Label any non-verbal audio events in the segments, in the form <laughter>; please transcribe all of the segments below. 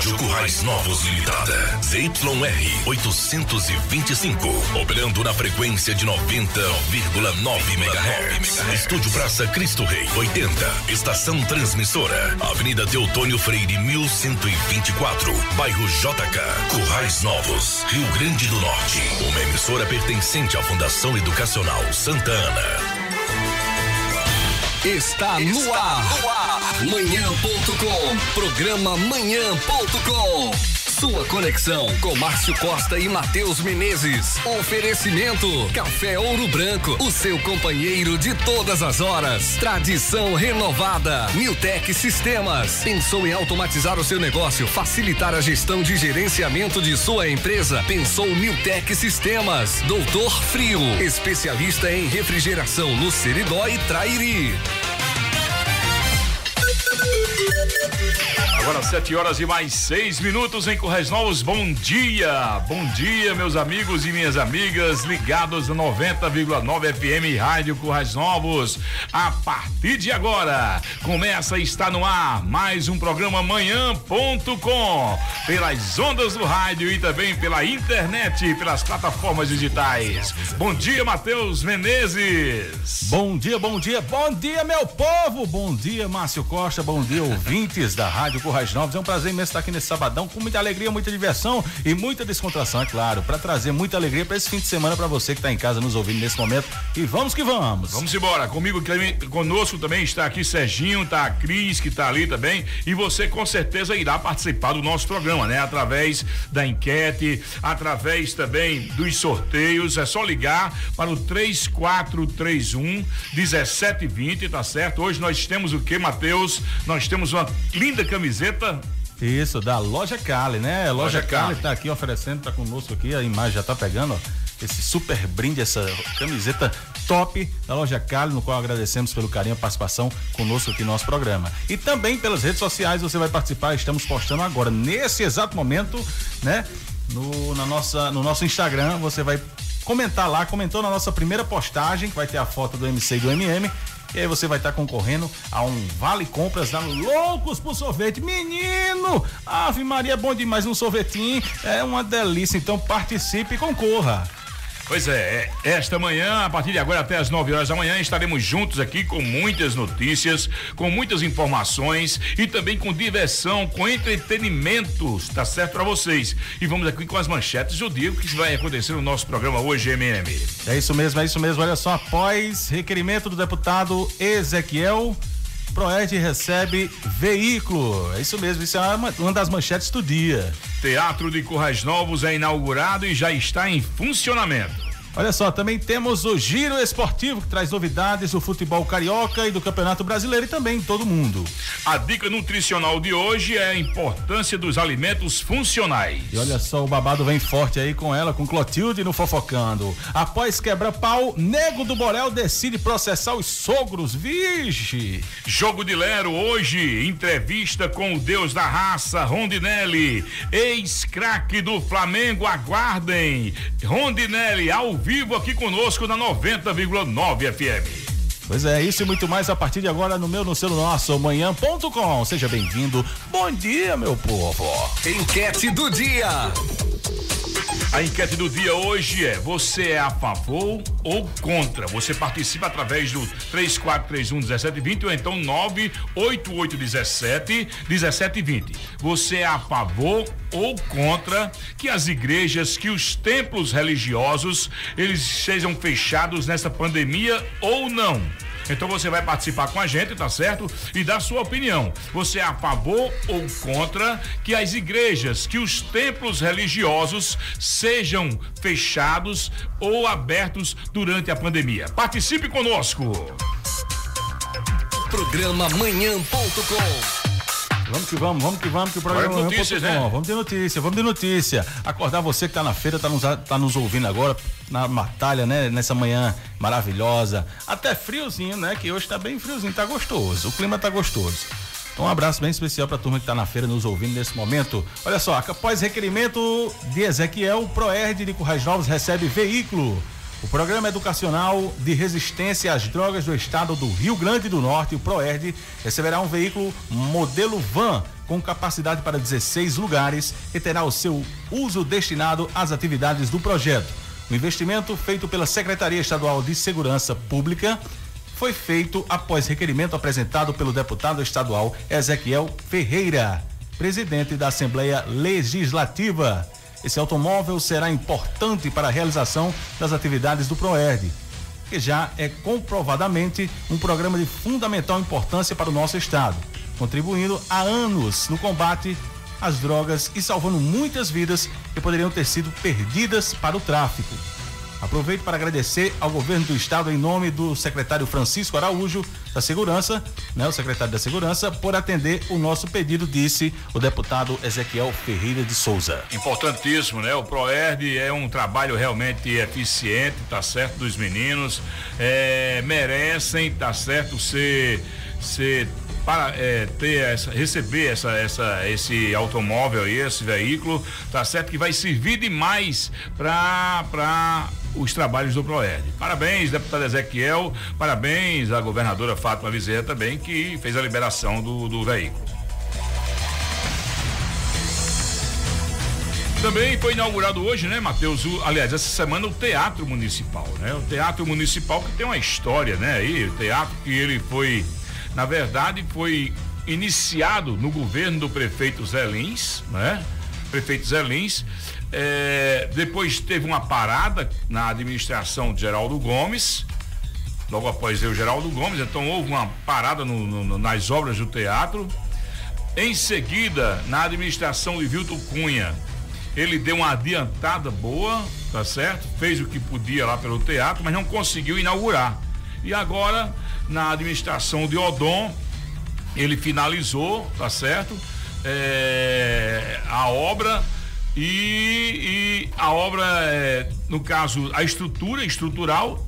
Rádio Currais Novos Limitada. ZYR 825. Operando na frequência de 90,9 MHz. Estúdio Praça Cristo Rei 80. Estação Transmissora. Avenida Teotônio Freire 1124. Bairro JK. Currais Novos. Rio Grande do Norte. Uma emissora pertencente à Fundação Educacional Santa Ana. Está, no, ar. Manhã.com. Programa Manhã.com. Sua conexão com Márcio Costa e Matheus Menezes. Oferecimento: Café Ouro Branco, o seu companheiro de todas as horas. Tradição renovada. Newtec Sistemas. Pensou em automatizar o seu negócio, facilitar a gestão de gerenciamento de sua empresa? Pensou Newtec Sistemas. Doutor Frio, especialista em refrigeração no Seridó e Trairi. Agora sete horas e mais seis minutos em Correios Novos. Bom dia, bom dia, meus amigos e minhas amigas ligados no 90,9 FM Rádio Correios Novos. A partir de agora começa a estar no ar mais um programa Manhã.com pelas ondas do rádio e também pela internet, pelas plataformas digitais. Bom dia, Matheus Menezes. Bom dia, bom dia, bom dia, meu povo. Bom dia, Márcio Costa. Bom dia, ouvintes da Rádio Currais Novos. É um prazer imenso estar aqui nesse sabadão com muita alegria, muita diversão e muita descontração, é claro, para trazer muita alegria para esse fim de semana para você que está em casa nos ouvindo nesse momento. E vamos que vamos. Vamos embora. Comigo, conosco também está aqui Serginho, tá a Cris que está ali também e você com certeza irá participar do nosso programa, né? Através da enquete, através também dos sorteios. É só ligar para o 3431 1720, tá certo? Hoje nós temos o que, Matheus? Nós temos uma linda camiseta isso, da Loja Cali, né? Loja, Loja Cali está aqui oferecendo, está conosco aqui, a imagem já está pegando, ó, esse super brinde, essa camiseta top da Loja Cali, no qual agradecemos pelo carinho e participação conosco aqui no nosso programa. E também pelas redes sociais você vai participar, estamos postando agora, nesse exato momento, né? No, na nossa, no nosso Instagram, você vai comentar lá, comentou na nossa primeira postagem, que vai ter a foto do MC e do MM, e aí você vai estar tá concorrendo a um vale compras da Loucos por Sorvete. Menino! Ave Maria, bom demais um sorvetinho. É uma delícia. Então participe e concorra. Pois é, é, esta manhã, a partir de agora até as 9 horas da manhã, estaremos juntos aqui com muitas notícias, com muitas informações e também com diversão, com entretenimentos, tá certo para vocês. E vamos aqui com as manchetes do dia, que vai acontecer no nosso programa hoje, MM. É isso mesmo, é isso mesmo. Olha só, após requerimento do deputado Ezequiel Proerd recebe veículo. É isso mesmo, isso é uma, uma das manchetes do dia. Teatro de Currais Novos é inaugurado e já está em funcionamento. Olha só, também temos o Giro Esportivo, que traz novidades do futebol carioca e do Campeonato Brasileiro e também todo mundo. A dica nutricional de hoje é a importância dos alimentos funcionais. E olha só, o babado vem forte aí com ela, com Clotilde no Fofocando. Após quebra-pau, Nego do Borel decide processar os sogros. Vixe! Jogo de Lero hoje, entrevista com o deus da raça, Rondinelli. Ex-craque do Flamengo, aguardem. Rondinelli, ao vivo aqui conosco na 90,9 FM. Pois é, isso e muito mais a partir de agora no meu, no seu, no nosso manhã.com. Seja bem-vindo. Bom dia, meu povo. Enquete do dia. A enquete do dia hoje é: você é a favor ou contra? Você participa através do 3431 1720 ou então 98817 1720. Você é a favor ou contra que as igrejas, que os templos religiosos, eles sejam fechados nessa pandemia ou não? Então você vai participar com a gente, tá certo? E dar sua opinião. Você é a favor ou contra que as igrejas, que os templos religiosos sejam fechados ou abertos durante a pandemia? Participe conosco. Programa Manhã.com Vamos que vamos, vamos que vamos, que o programa Agora notícias, né? Vamos de notícia, vamos de notícia. Acordar você que está na feira, está nos, tá nos ouvindo agora, na batalha, né? Nessa manhã maravilhosa. Até friozinho, né? Que hoje está bem friozinho, tá gostoso. O clima tá gostoso. Então, um abraço bem especial para a turma que está na feira nos ouvindo nesse momento. Olha só, após requerimento de Ezequiel, Proerd de Currais Novos recebe veículo. O Programa Educacional de Resistência às Drogas do Estado do Rio Grande do Norte, o PROERD, receberá um veículo modelo van com capacidade para 16 lugares e terá o seu uso destinado às atividades do projeto. O investimento feito pela Secretaria Estadual de Segurança Pública foi feito após requerimento apresentado pelo deputado estadual Ezequiel Ferreira, presidente da Assembleia Legislativa. Esse automóvel será importante para a realização das atividades do PROERD, que já é comprovadamente um programa de fundamental importância para o nosso estado, contribuindo há anos no combate às drogas e salvando muitas vidas que poderiam ter sido perdidas para o tráfico. Aproveito para agradecer ao governo do estado em nome do secretário Francisco Araújo da Segurança, né, o secretário da Segurança, por atender o nosso pedido, disse o deputado Ezequiel Ferreira de Souza. Importantíssimo, né? O Proerd é um trabalho realmente eficiente, tá certo, dos meninos, é, merecem, tá certo, ser ser para é, ter essa, receber essa, essa, esse automóvel aí, esse veículo, tá certo que vai servir demais para os trabalhos do Proerd. Parabéns, deputado Ezequiel, parabéns à governadora Fátima Bezerra também, que fez a liberação do, do veículo. Também foi inaugurado hoje, né, Matheus? Aliás, essa semana o Teatro Municipal, né? O Teatro Municipal que tem uma história, né? Aí, o teatro que ele foi, na verdade, foi iniciado no governo do prefeito Zé Lins, né? Prefeito Zé Lins, é, depois teve uma parada na administração de Geraldo Gomes, logo após eu, Geraldo Gomes, então houve uma parada no, no, nas obras do teatro. Em seguida, na administração de Vilton Cunha, ele deu uma adiantada boa, tá certo? Fez o que podia lá pelo teatro, mas não conseguiu inaugurar. E agora, na administração de Odon, ele finalizou, tá certo? É, a obra e, e a obra, é, no caso, a estrutura estrutural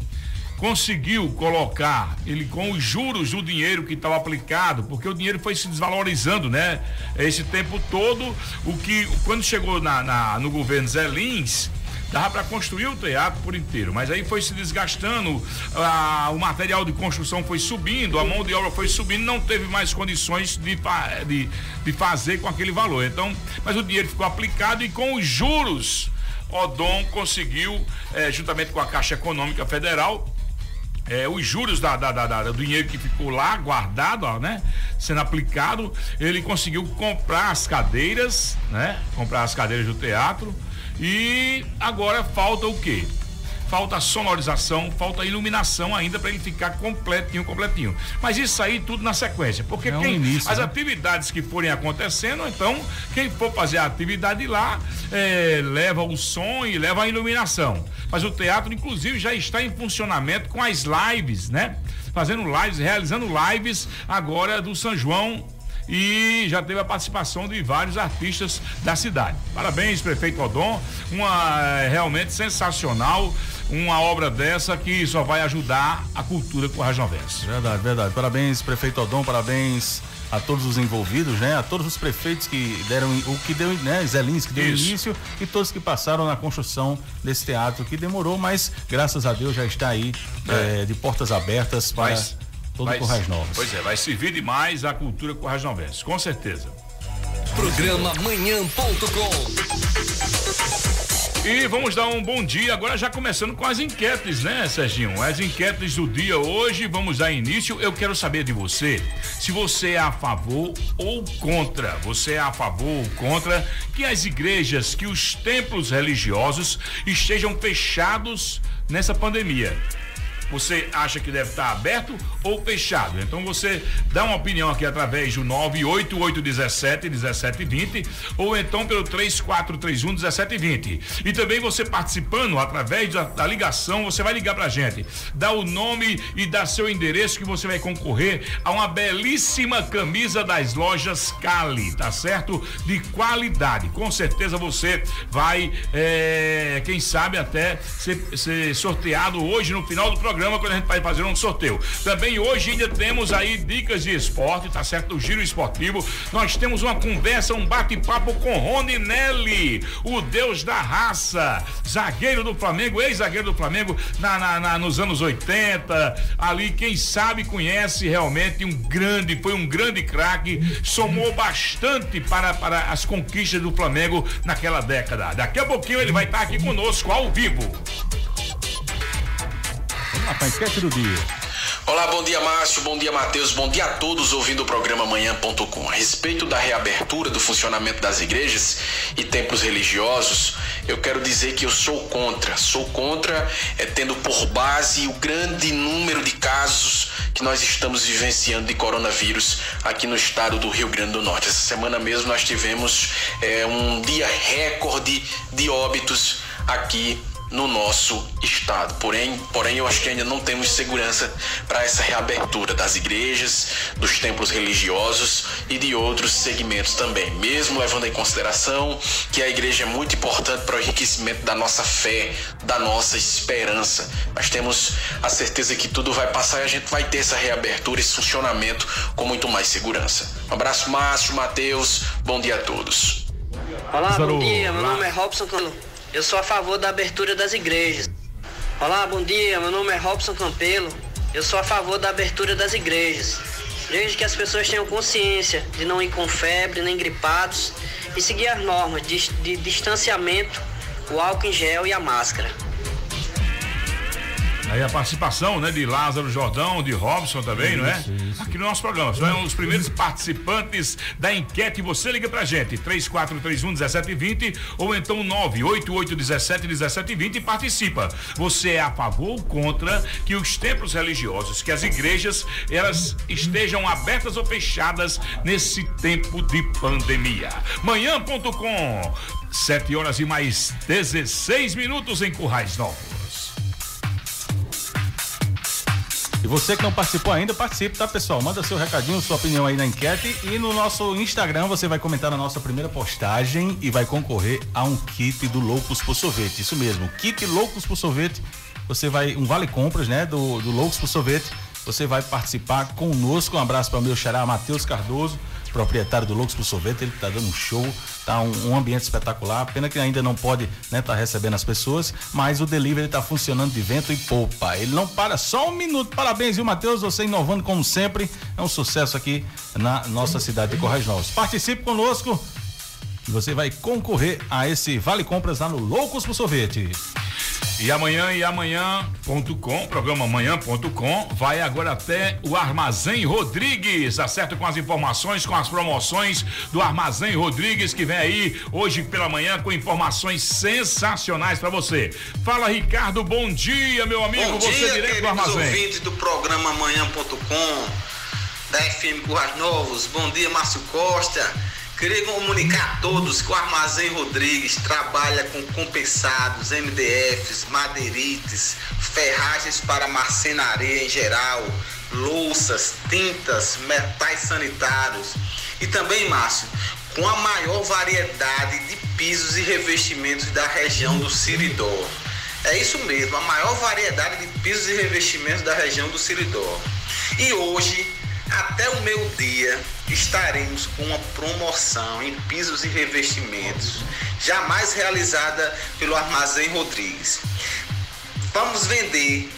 conseguiu colocar ele com os juros do dinheiro que estava aplicado, porque o dinheiro foi se desvalorizando, né? Esse tempo todo, o que quando chegou na, na no governo Zé Lins, dava para construir o teatro por inteiro, mas aí foi se desgastando, a, o material de construção foi subindo, a mão de obra foi subindo, não teve mais condições de, de, de fazer com aquele valor. Então, mas o dinheiro ficou aplicado e com os juros, Odon conseguiu, eh, juntamente com a Caixa Econômica Federal, é, os juros da, da, da, do dinheiro que ficou lá guardado, ó, né? Sendo aplicado, ele conseguiu comprar as cadeiras, né? Comprar as cadeiras do teatro, e agora falta o quê? Falta sonorização, falta iluminação ainda para ele ficar completinho, completinho. Mas isso aí tudo na sequência, porque é quem, início, as né? atividades que forem acontecendo, então quem for fazer a atividade lá é, leva o som e leva a iluminação. Mas o teatro, inclusive, já está em funcionamento com as lives, né? Fazendo lives, realizando lives agora do São João e já teve a participação de vários artistas da cidade. Parabéns, prefeito Odon, uma é, realmente sensacional, uma obra dessa que só vai ajudar a cultura corrajovense. Verdade, verdade. Parabéns, prefeito Odon, parabéns a todos os envolvidos, né? A todos os prefeitos que deram o que deu, né? Zé Lins que deu Isso. início e todos que passaram na construção desse teatro que demorou, mas graças a Deus já está aí é. É, de portas abertas para mas, todo vai, Corrais Novas. Pois é, vai servir demais a cultura Corrais Novense, com certeza. Programa manhã.com e vamos dar um bom dia agora já começando com as enquetes, né, Serginho? As enquetes do dia hoje, vamos dar início. Eu quero saber de você se você é a favor ou contra. Você é a favor ou contra que as igrejas, que os templos religiosos estejam fechados nessa pandemia? Você acha que deve estar aberto ou fechado? Então você dá uma opinião aqui através do 98817 1720 ou então pelo 3431 1720. E também você participando através da, da ligação, você vai ligar pra gente, dá o nome e dá seu endereço que você vai concorrer a uma belíssima camisa das lojas Cali, tá certo? De qualidade. Com certeza você vai, é, quem sabe até ser, ser sorteado hoje no final do programa programa quando a gente vai fazer um sorteio. Também hoje ainda temos aí dicas de esporte, tá certo? O giro esportivo. Nós temos uma conversa, um bate-papo com Rony Nelly, o deus da raça, zagueiro do Flamengo, ex-zagueiro do Flamengo na, na, na, nos anos 80. Ali, quem sabe conhece realmente um grande, foi um grande craque, somou bastante para, para as conquistas do Flamengo naquela década. Daqui a pouquinho ele vai estar aqui conosco ao vivo. A enquete do dia. Olá, bom dia Márcio, bom dia Matheus, bom dia a todos ouvindo o programa Manhã.com. A respeito da reabertura do funcionamento das igrejas e templos religiosos, eu quero dizer que eu sou contra. Sou contra é, tendo por base o grande número de casos que nós estamos vivenciando de coronavírus aqui no estado do Rio Grande do Norte. Essa semana mesmo nós tivemos é, um dia recorde de óbitos aqui no nosso estado. Porém, porém eu acho que ainda não temos segurança para essa reabertura das igrejas, dos templos religiosos e de outros segmentos também. Mesmo levando em consideração que a igreja é muito importante para o enriquecimento da nossa fé, da nossa esperança. Mas temos a certeza que tudo vai passar e a gente vai ter essa reabertura, esse funcionamento com muito mais segurança. Um abraço, Márcio, Matheus, bom dia a todos. Olá, bom dia. Meu nome é Robson Cano. Eu sou a favor da abertura das igrejas. Olá, bom dia. Meu nome é Robson Campelo. Eu sou a favor da abertura das igrejas. Desde que as pessoas tenham consciência de não ir com febre nem gripados e seguir as normas de, de distanciamento, o álcool em gel e a máscara. Aí a participação, né, de Lázaro Jordão, de Robson também, isso, não é? Isso. Aqui no nosso programa. São os primeiros participantes da enquete. Você liga pra gente, 3431 1720 ou então 98817 1720 e participa. Você é a favor ou contra que os templos religiosos, que as igrejas, elas estejam abertas ou fechadas nesse tempo de pandemia? Manhã.com, 7 horas e mais 16 minutos em Currais Novos. E você que não participou ainda, participe, tá, pessoal? Manda seu recadinho, sua opinião aí na enquete. E no nosso Instagram você vai comentar na nossa primeira postagem e vai concorrer a um kit do Loucos por Sorvete. Isso mesmo, kit Loucos por Sorvete. Você vai, um vale compras, né, do, do Loucos por Sorvete. Você vai participar conosco. Um abraço para o meu xará, Matheus Cardoso proprietário do Loucos pro Sorvete, ele tá dando um show, tá um, um ambiente espetacular. Pena que ainda não pode, né, tá recebendo as pessoas, mas o delivery tá funcionando de vento e poupa. Ele não para só um minuto. Parabéns, viu, Matheus? Você inovando como sempre. É um sucesso aqui na nossa cidade de Correios Novos. Participe conosco e você vai concorrer a esse Vale Compras lá no Loucos pro Sorvete. E amanhã e amanhã.com, programa amanhã.com, vai agora até o Armazém Rodrigues, acerto com as informações, com as promoções do Armazém Rodrigues, que vem aí hoje pela manhã com informações sensacionais para você. Fala, Ricardo, bom dia, meu amigo, bom você dia, direto do Armazém. ouvintes do programa amanhã.com, da FM Currais Novos, bom dia, Márcio Costa. Queria comunicar a todos que o Armazém Rodrigues trabalha com compensados, MDFs, madeirites, ferragens para marcenaria em geral, louças, tintas, metais sanitários e também, Márcio, com a maior variedade de pisos e revestimentos da região do Siridó. É isso mesmo, a maior variedade de pisos e revestimentos da região do Siridó. E hoje até o meio-dia estaremos com uma promoção em pisos e revestimentos, jamais realizada pelo Armazém Rodrigues. Vamos vender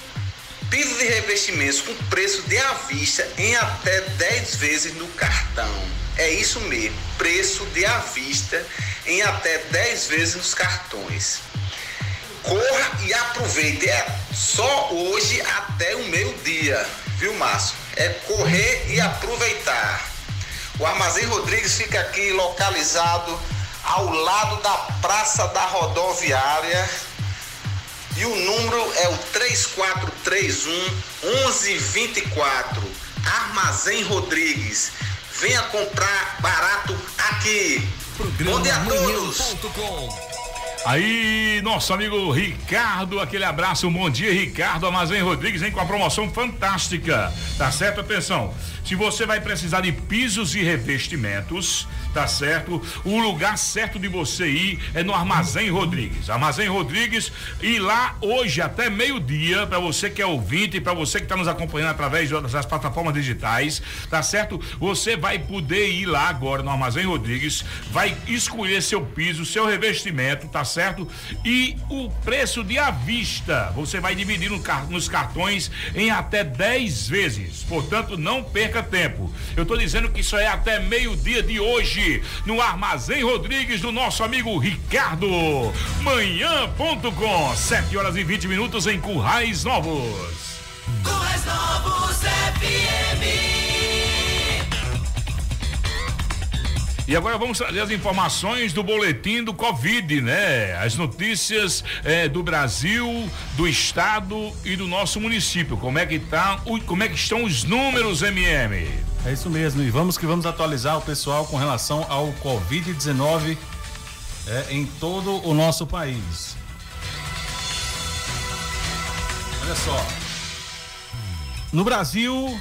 pisos e revestimentos com preço de à vista em até 10 vezes no cartão. É isso mesmo, preço de à vista em até 10 vezes nos cartões. Corra e aproveite. É só hoje até o meio-dia, viu, Márcio? é correr e aproveitar. O Armazém Rodrigues fica aqui localizado ao lado da Praça da Rodoviária e o número é o 3431 1124. Armazém Rodrigues. Venha comprar barato aqui. Programa Bom dia a todos. Aí, nosso amigo Ricardo, aquele abraço, um bom dia, Ricardo Armazém Rodrigues, vem com a promoção fantástica. Tá certo? Atenção. Se você vai precisar de pisos e revestimentos, tá certo? O lugar certo de você ir é no Armazém Rodrigues. Armazém Rodrigues e lá hoje até meio-dia, para você que é ouvinte, para você que está nos acompanhando através das plataformas digitais, tá certo? Você vai poder ir lá agora no Armazém Rodrigues, vai escolher seu piso, seu revestimento, tá certo? E o preço de à vista, você vai dividir no, nos cartões em até 10 vezes. Portanto, não perca tempo. Eu estou dizendo que isso é até meio-dia de hoje, no Armazém Rodrigues do nosso amigo Ricardo. Manhã.com, 7 horas e 20 minutos em Currais Novos. Currais Novos FM. E agora vamos trazer as informações do boletim do Covid, né? As notícias é, do Brasil, do estado e do nosso município. Como é que tá? Como é que estão os números, MM? É isso mesmo. E vamos que vamos atualizar o pessoal com relação ao Covid-19 é, em todo o nosso país. Olha só. No Brasil,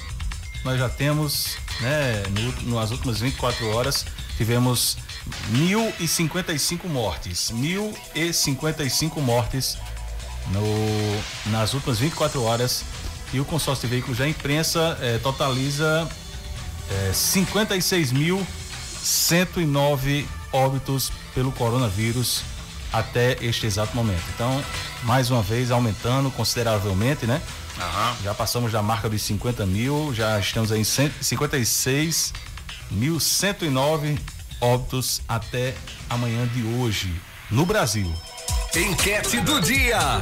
nós já temos, né, no, nas últimas 24 horas, tivemos 1.055 mortes. 1.055 mortes no, nas últimas 24 horas. E o consórcio de veículos da imprensa eh, totaliza eh, 56.109 óbitos pelo coronavírus até este exato momento. Então, mais uma vez aumentando consideravelmente, né? Uhum. Já passamos da marca dos 50 mil, já estamos em 56 1.109 óbitos até amanhã de hoje no Brasil. Enquete do dia.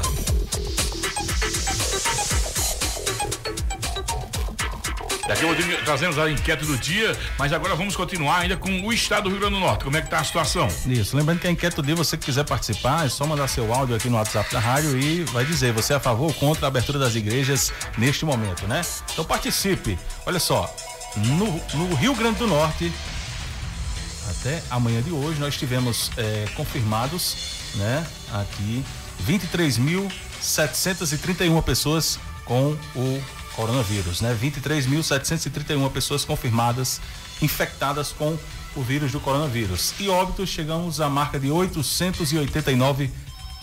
Daqui a trazemos a enquete do dia, mas agora vamos continuar ainda com o estado do Rio Grande do Norte. Como é que está a situação? Isso, lembrando que a enquete do dia, você que quiser participar, é só mandar seu áudio aqui no WhatsApp da rádio e vai dizer, você é a favor ou contra a abertura das igrejas neste momento, né? Então participe. Olha só, no, no Rio Grande do Norte, até amanhã de hoje, nós tivemos é, confirmados, né, aqui 23.731 pessoas com o coronavírus, né? 23.731 pessoas confirmadas infectadas com o vírus do coronavírus. E óbitos, chegamos à marca de 889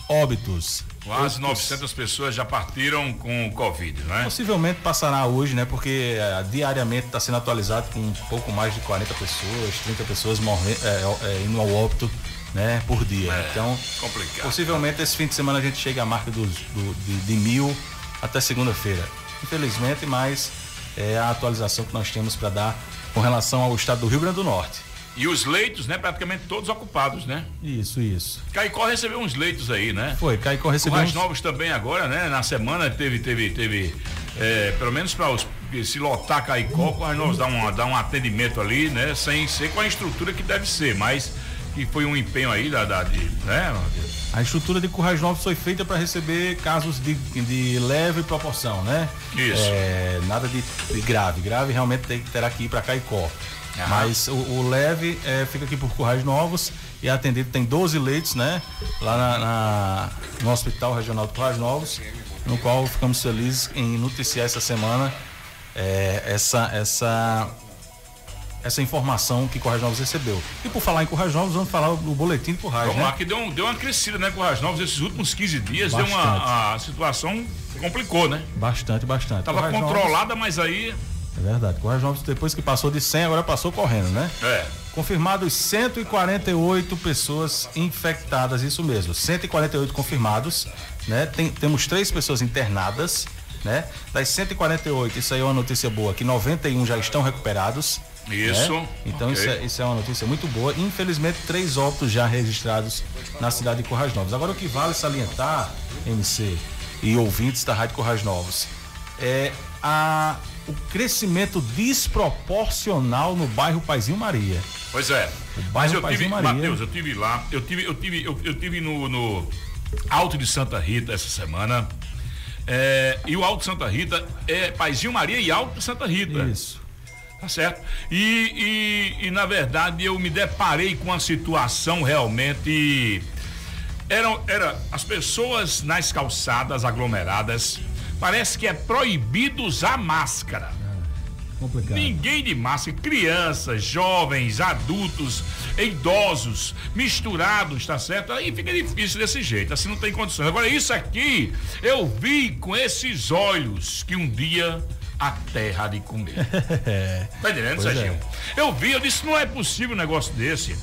óbitos. Quase 900 pessoas já partiram com o Covid, não é? Possivelmente passará hoje, né? Porque é, diariamente está sendo atualizado com um pouco mais de 40 pessoas, 30 pessoas morrendo, é, é, indo ao óbito, né? Por dia. É, então, complicado. Possivelmente esse fim de semana a gente chega à marca dos, do, de, de mil até segunda-feira. Infelizmente, mas é a atualização que nós temos para dar com relação ao estado do Rio Grande do Norte. E os leitos, né, praticamente todos ocupados, né? Isso, isso. Caicó recebeu uns leitos aí, né? Foi, Caicó recebeu. Mais uns... novos também agora, né? Na semana teve, teve, teve, é, pelo menos para os se lotar Caicó, nós novos dá um, dá um atendimento ali, né? Sem ser com a estrutura que deve ser, mas que foi um empenho aí da, da de, né? A estrutura de Currais Novos foi feita para receber casos de, de leve proporção, né? Isso. É, nada de, de, grave. Grave realmente tem, terá que ir para Caicó. Mas o, o leve é, fica aqui por Currais Novos e é atendido, tem 12 leitos, né? Lá na, na, no Hospital Regional de Currais Novos, no qual ficamos felizes em noticiar essa semana é, essa, essa, essa informação que Currais Novos recebeu. E por falar em Currais Novos, vamos falar do boletim de Currais, Vamos né? lá, que deu, deu uma crescida, né, Currais Novos, esses últimos 15 dias, bastante. deu uma a situação complicou, né? Bastante, bastante. Tava Currais controlada, Novos... mas aí é verdade. Correios Novos, depois que passou de 100, agora passou correndo, né? É. Confirmados 148 pessoas infectadas, isso mesmo. 148 confirmados, né? Tem, temos três pessoas internadas, né? Das 148, isso aí é uma notícia boa, que 91 já estão recuperados. Isso. Né? Então okay. isso, é, isso, é, uma notícia muito boa. Infelizmente, três óbitos já registrados na cidade de Corrais Novos. Agora o que vale salientar, MC e ouvintes da Rádio Corrais Novos, é a o crescimento desproporcional no bairro Paizinho Maria. Pois é. O bairro Mas eu Paizinho tive, Maria. Matheus, eu tive lá, eu tive, eu tive, eu, eu tive no, no, Alto de Santa Rita essa semana. É, e o Alto de Santa Rita é Paizinho Maria e Alto de Santa Rita. Isso. Tá certo? E, e, e na verdade eu me deparei com uma situação realmente. Eram era as pessoas nas calçadas aglomeradas Parece que é proibido usar máscara. complicado. Ninguém de máscara, crianças, jovens, adultos, idosos, misturados, tá certo? Aí fica difícil desse jeito, assim não tem condições. Agora, isso aqui, eu vi com esses olhos que um dia a terra de comer. <laughs> tá entendendo, Serginho? É. Eu vi, eu disse, não é possível um negócio desse.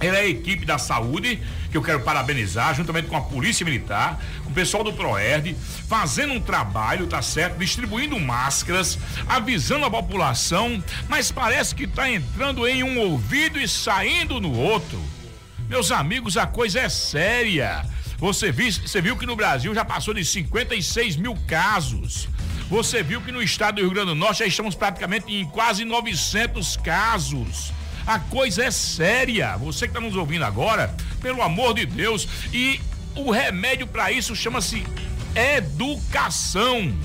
Ele é a equipe da saúde, que eu quero parabenizar, juntamente com a Polícia Militar, com o pessoal do PROERD, fazendo um trabalho, tá certo? Distribuindo máscaras, avisando a população, mas parece que está entrando em um ouvido e saindo no outro. Meus amigos, a coisa é séria. Você viu, você viu que no Brasil já passou de 56 mil casos. Você viu que no estado do Rio Grande do Norte já estamos praticamente em quase 900 casos. A coisa é séria. Você que está nos ouvindo agora, pelo amor de Deus. E o remédio para isso chama-se educação.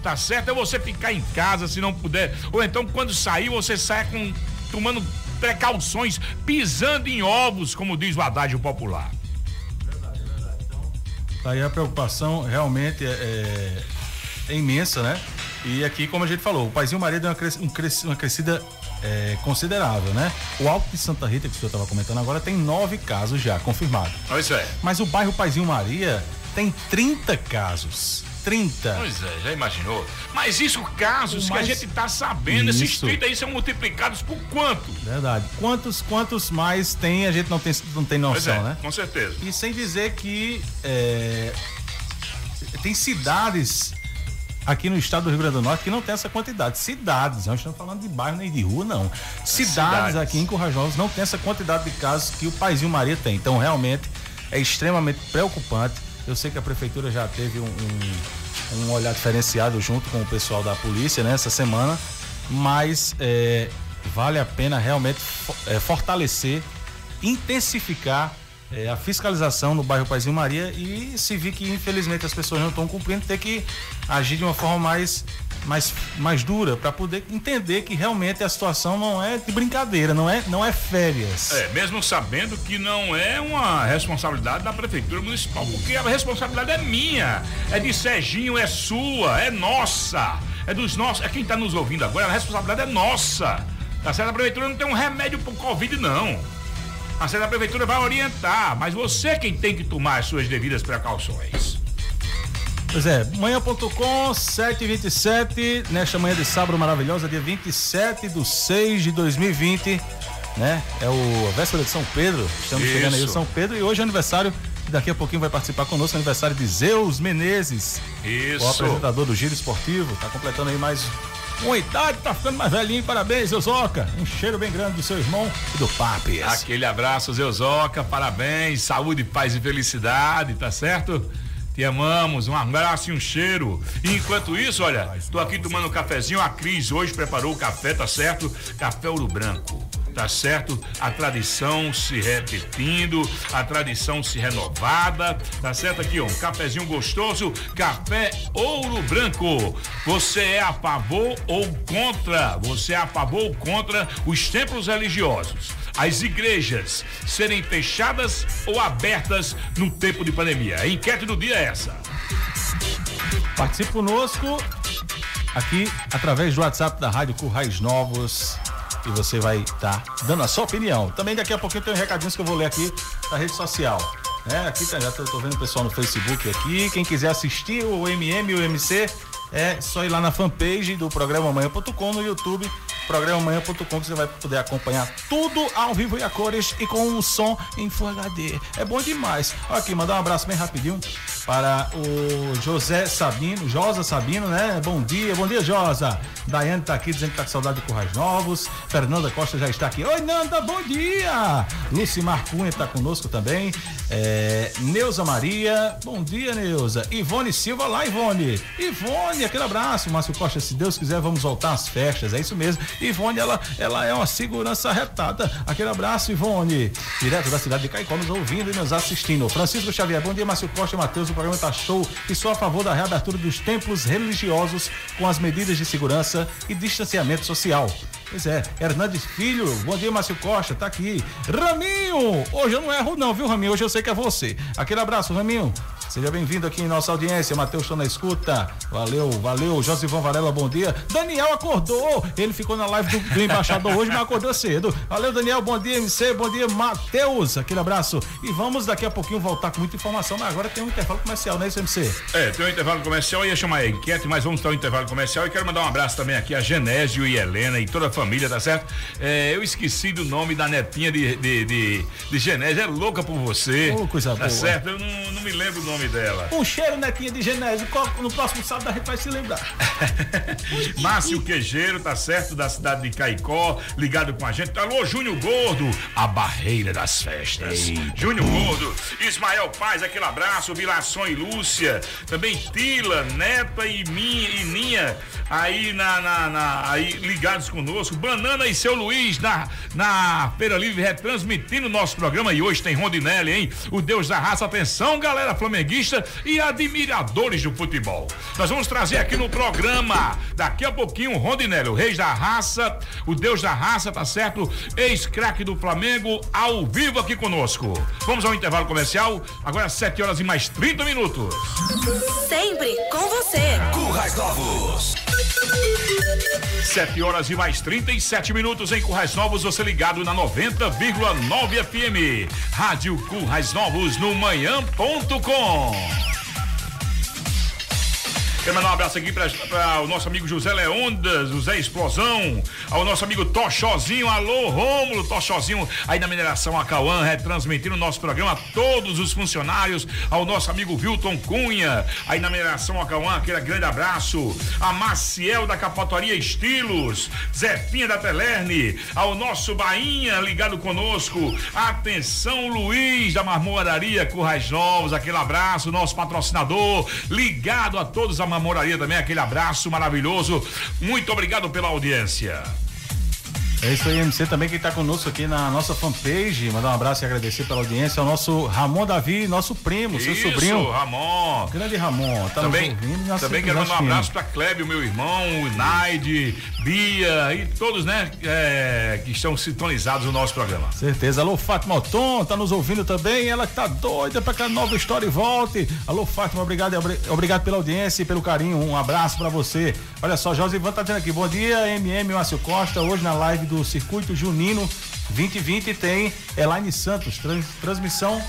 Tá certo? É você ficar em casa se não puder. Ou então, quando sair, você sai com, tomando precauções, pisando em ovos, como diz o adágio popular. Verdade, verdade. Então, tá aí a preocupação realmente é, é, é imensa, né? E aqui, como a gente falou, o Paizinho Maria deu uma, cres, um cres, uma crescida é, considerável, né? O Alto de Santa Rita, que o senhor estava comentando agora, tem nove casos já confirmados. Pois é. Mas o bairro Paizinho Maria tem 30 casos. 30. Pois é, já imaginou? Mas isso, casos que a gente está sabendo, isso. esses 30 aí são multiplicados por quanto? Verdade. Quantos, quantos mais tem, a gente não tem, não tem noção, é, né? Com certeza. E sem dizer que é, tem cidades aqui no estado do Rio Grande do Norte que não tem essa quantidade. Cidades, não estamos falando de bairro nem de rua, não. Cidades, Cidades. aqui em Currais Novos não tem essa quantidade de casos que o Paizinho Maria tem. Então, realmente, é extremamente preocupante. Eu sei que a prefeitura já teve um, um, um olhar diferenciado junto com o pessoal da polícia nessa né, semana, mas é, vale a pena realmente é, fortalecer, intensificar é, a fiscalização no bairro Paizinho Maria e se vir que infelizmente as pessoas não estão cumprindo, ter que agir de uma forma mais mais, mais dura para poder entender que realmente a situação não é de brincadeira, não é, não é férias. É, mesmo sabendo que não é uma responsabilidade da prefeitura municipal, porque a responsabilidade é minha, é de Serginho, é sua, é nossa, é dos nossos, é quem está nos ouvindo agora, a responsabilidade é nossa. Tá certo? A prefeitura não tem um remédio pro Covid, não. A sede da prefeitura vai orientar, mas você é quem tem que tomar as suas devidas precauções. Pois é, manhã.com 727, nesta manhã de sábado maravilhosa, dia 27 de 6 de 2020, né? É o a véspera de São Pedro. Estamos Isso. chegando aí o São Pedro e hoje é aniversário daqui a pouquinho vai participar conosco, aniversário de Zeus Menezes. Isso. O apresentador do Giro Esportivo, tá completando aí mais uma idade, tá ficando mais velhinho. Parabéns, Zeuzoca. Um cheiro bem grande do seu irmão e do Papes. Aquele abraço, Zeuzoca. Parabéns, saúde, paz e felicidade, tá certo? Te amamos, um abraço e um cheiro. E enquanto isso, olha, tô aqui tomando um cafezinho. A Cris hoje preparou o café, tá certo? Café ouro branco tá certo? A tradição se repetindo, a tradição se renovada, tá certo? Aqui, ó, um cafezinho gostoso, café ouro branco. Você é a favor ou contra? Você é a favor ou contra os templos religiosos? As igrejas serem fechadas ou abertas no tempo de pandemia? A enquete do dia é essa. Participe conosco aqui através do WhatsApp da Rádio Currais Novos e você vai estar tá dando a sua opinião. Também daqui a pouquinho tem recadinhos que eu vou ler aqui na rede social. É, aqui tá, já tô, tô vendo o pessoal no Facebook aqui. Quem quiser assistir o MM e o MC, é só ir lá na fanpage do programa amanhã.com no YouTube programa amanhã.com que você vai poder acompanhar tudo ao vivo e a cores e com um som em Full HD. É bom demais. Aqui, mandar um abraço bem rapidinho para o José Sabino, Josa Sabino, né? Bom dia, bom dia, Josa. Daiane tá aqui dizendo que tá com saudade de Currais Novos. Fernanda Costa já está aqui. Oi, Nanda, bom dia. Lucimar Cunha tá conosco também. É, Neuza Maria, bom dia, Neuza. Ivone Silva, lá, Ivone. Ivone, aquele abraço. Márcio Costa, se Deus quiser, vamos voltar às festas. É isso mesmo. Ivone, ela, ela é uma segurança retada. Aquele abraço, Ivone. Direto da cidade de Caicó, nos ouvindo e nos assistindo. Francisco Xavier, bom dia, Márcio Costa, Matheus. O programa tá show e sou a favor da reabertura dos templos religiosos com as medidas de segurança e distanciamento social. Pois é, Hernandes Filho, bom dia, Márcio Costa, tá aqui. Raminho, hoje eu não erro não, viu, Raminho? Hoje eu sei que é você. Aquele abraço, Raminho. Seja bem-vindo aqui em nossa audiência. Matheus, na escuta. Valeu, valeu. Josivão Varela, bom dia. Daniel acordou. Ele ficou na live do, do embaixador hoje, mas acordou cedo. Valeu, Daniel. Bom dia, MC. Bom dia, Matheus. Aquele abraço. E vamos daqui a pouquinho voltar com muita informação, mas agora tem um intervalo comercial, né, MC? É, tem um intervalo comercial. Eu ia chamar a enquete, mas vamos ter um intervalo comercial. E quero mandar um abraço também aqui a Genésio e Helena e toda a família, tá certo? É, eu esqueci do nome da netinha de, de, de, de Genésio. É louca por você. Oh, coisa tá boa. certo? Eu não, não me lembro o nome dela. Um cheiro, netinha de Genésio. No próximo sábado a gente vai se lembrar. <laughs> Márcio Quejeiro, tá certo? Da cidade de Caicó, ligado com a gente. Alô, Júnior Gordo, a barreira das festas. Júnior Gordo, Ismael Paz, aquele abraço, Vilação e Lúcia, também Tila, Neta e minha e Ninha, aí na, na, na, aí ligados conosco. Banana e seu Luiz na, na Feira Livre retransmitindo o nosso programa e hoje tem Rondinelli, hein? O Deus da raça, atenção, galera flamenguista e admiradores do futebol. Nós vamos trazer aqui no programa, daqui a pouquinho, o Rondinelli, o Reis da Raça, o Deus da Raça, tá certo? Ex-craque do Flamengo, ao vivo aqui conosco. Vamos ao intervalo comercial, agora 7 horas e mais 30 minutos. Sempre com você. Currais Novos. 7 horas e mais 37 minutos em Currais Novos, você ligado na 90,9 FM. Rádio Currais Novos no manhã.com. Quero mandar um abraço aqui para o nosso amigo José Leondas, José Explosão, ao nosso amigo Tochozinho, alô Rômulo Tochozinho, aí na mineração Acauã, retransmitindo o nosso programa a todos os funcionários, ao nosso amigo Vilton Cunha, aí na mineração Acauã, aquele grande abraço, a Maciel da Capatoria Estilos, Zefinha da Telerne, ao nosso Bainha ligado conosco, atenção Luiz da Marmoraria Currais Novos, aquele abraço, nosso patrocinador, ligado a todos a Mamoraria também, aquele abraço maravilhoso. Muito obrigado pela audiência. É isso aí, MC também que está conosco aqui na nossa fanpage. Mandar um abraço e agradecer pela audiência ao nosso Ramon Davi, nosso primo, seu Isso, sobrinho. Ramon. Grande Ramon. Tá também ouvindo, também quero mandar um abraço para Clébio, meu irmão, o Naide, Bia e todos, né, é, que estão sintonizados no nosso programa. Certeza. Alô, Fátima Alton, tá nos ouvindo também. Ela que tá doida para que a nova história volte. Alô, Fátima, obrigado, obrigado pela audiência e pelo carinho. Um abraço para você. Olha só, Josivan tá dizendo aqui, bom dia, MM Márcio Costa, hoje na live do Circuito Junino 2020 tem Elaine Santos, trans, transmissão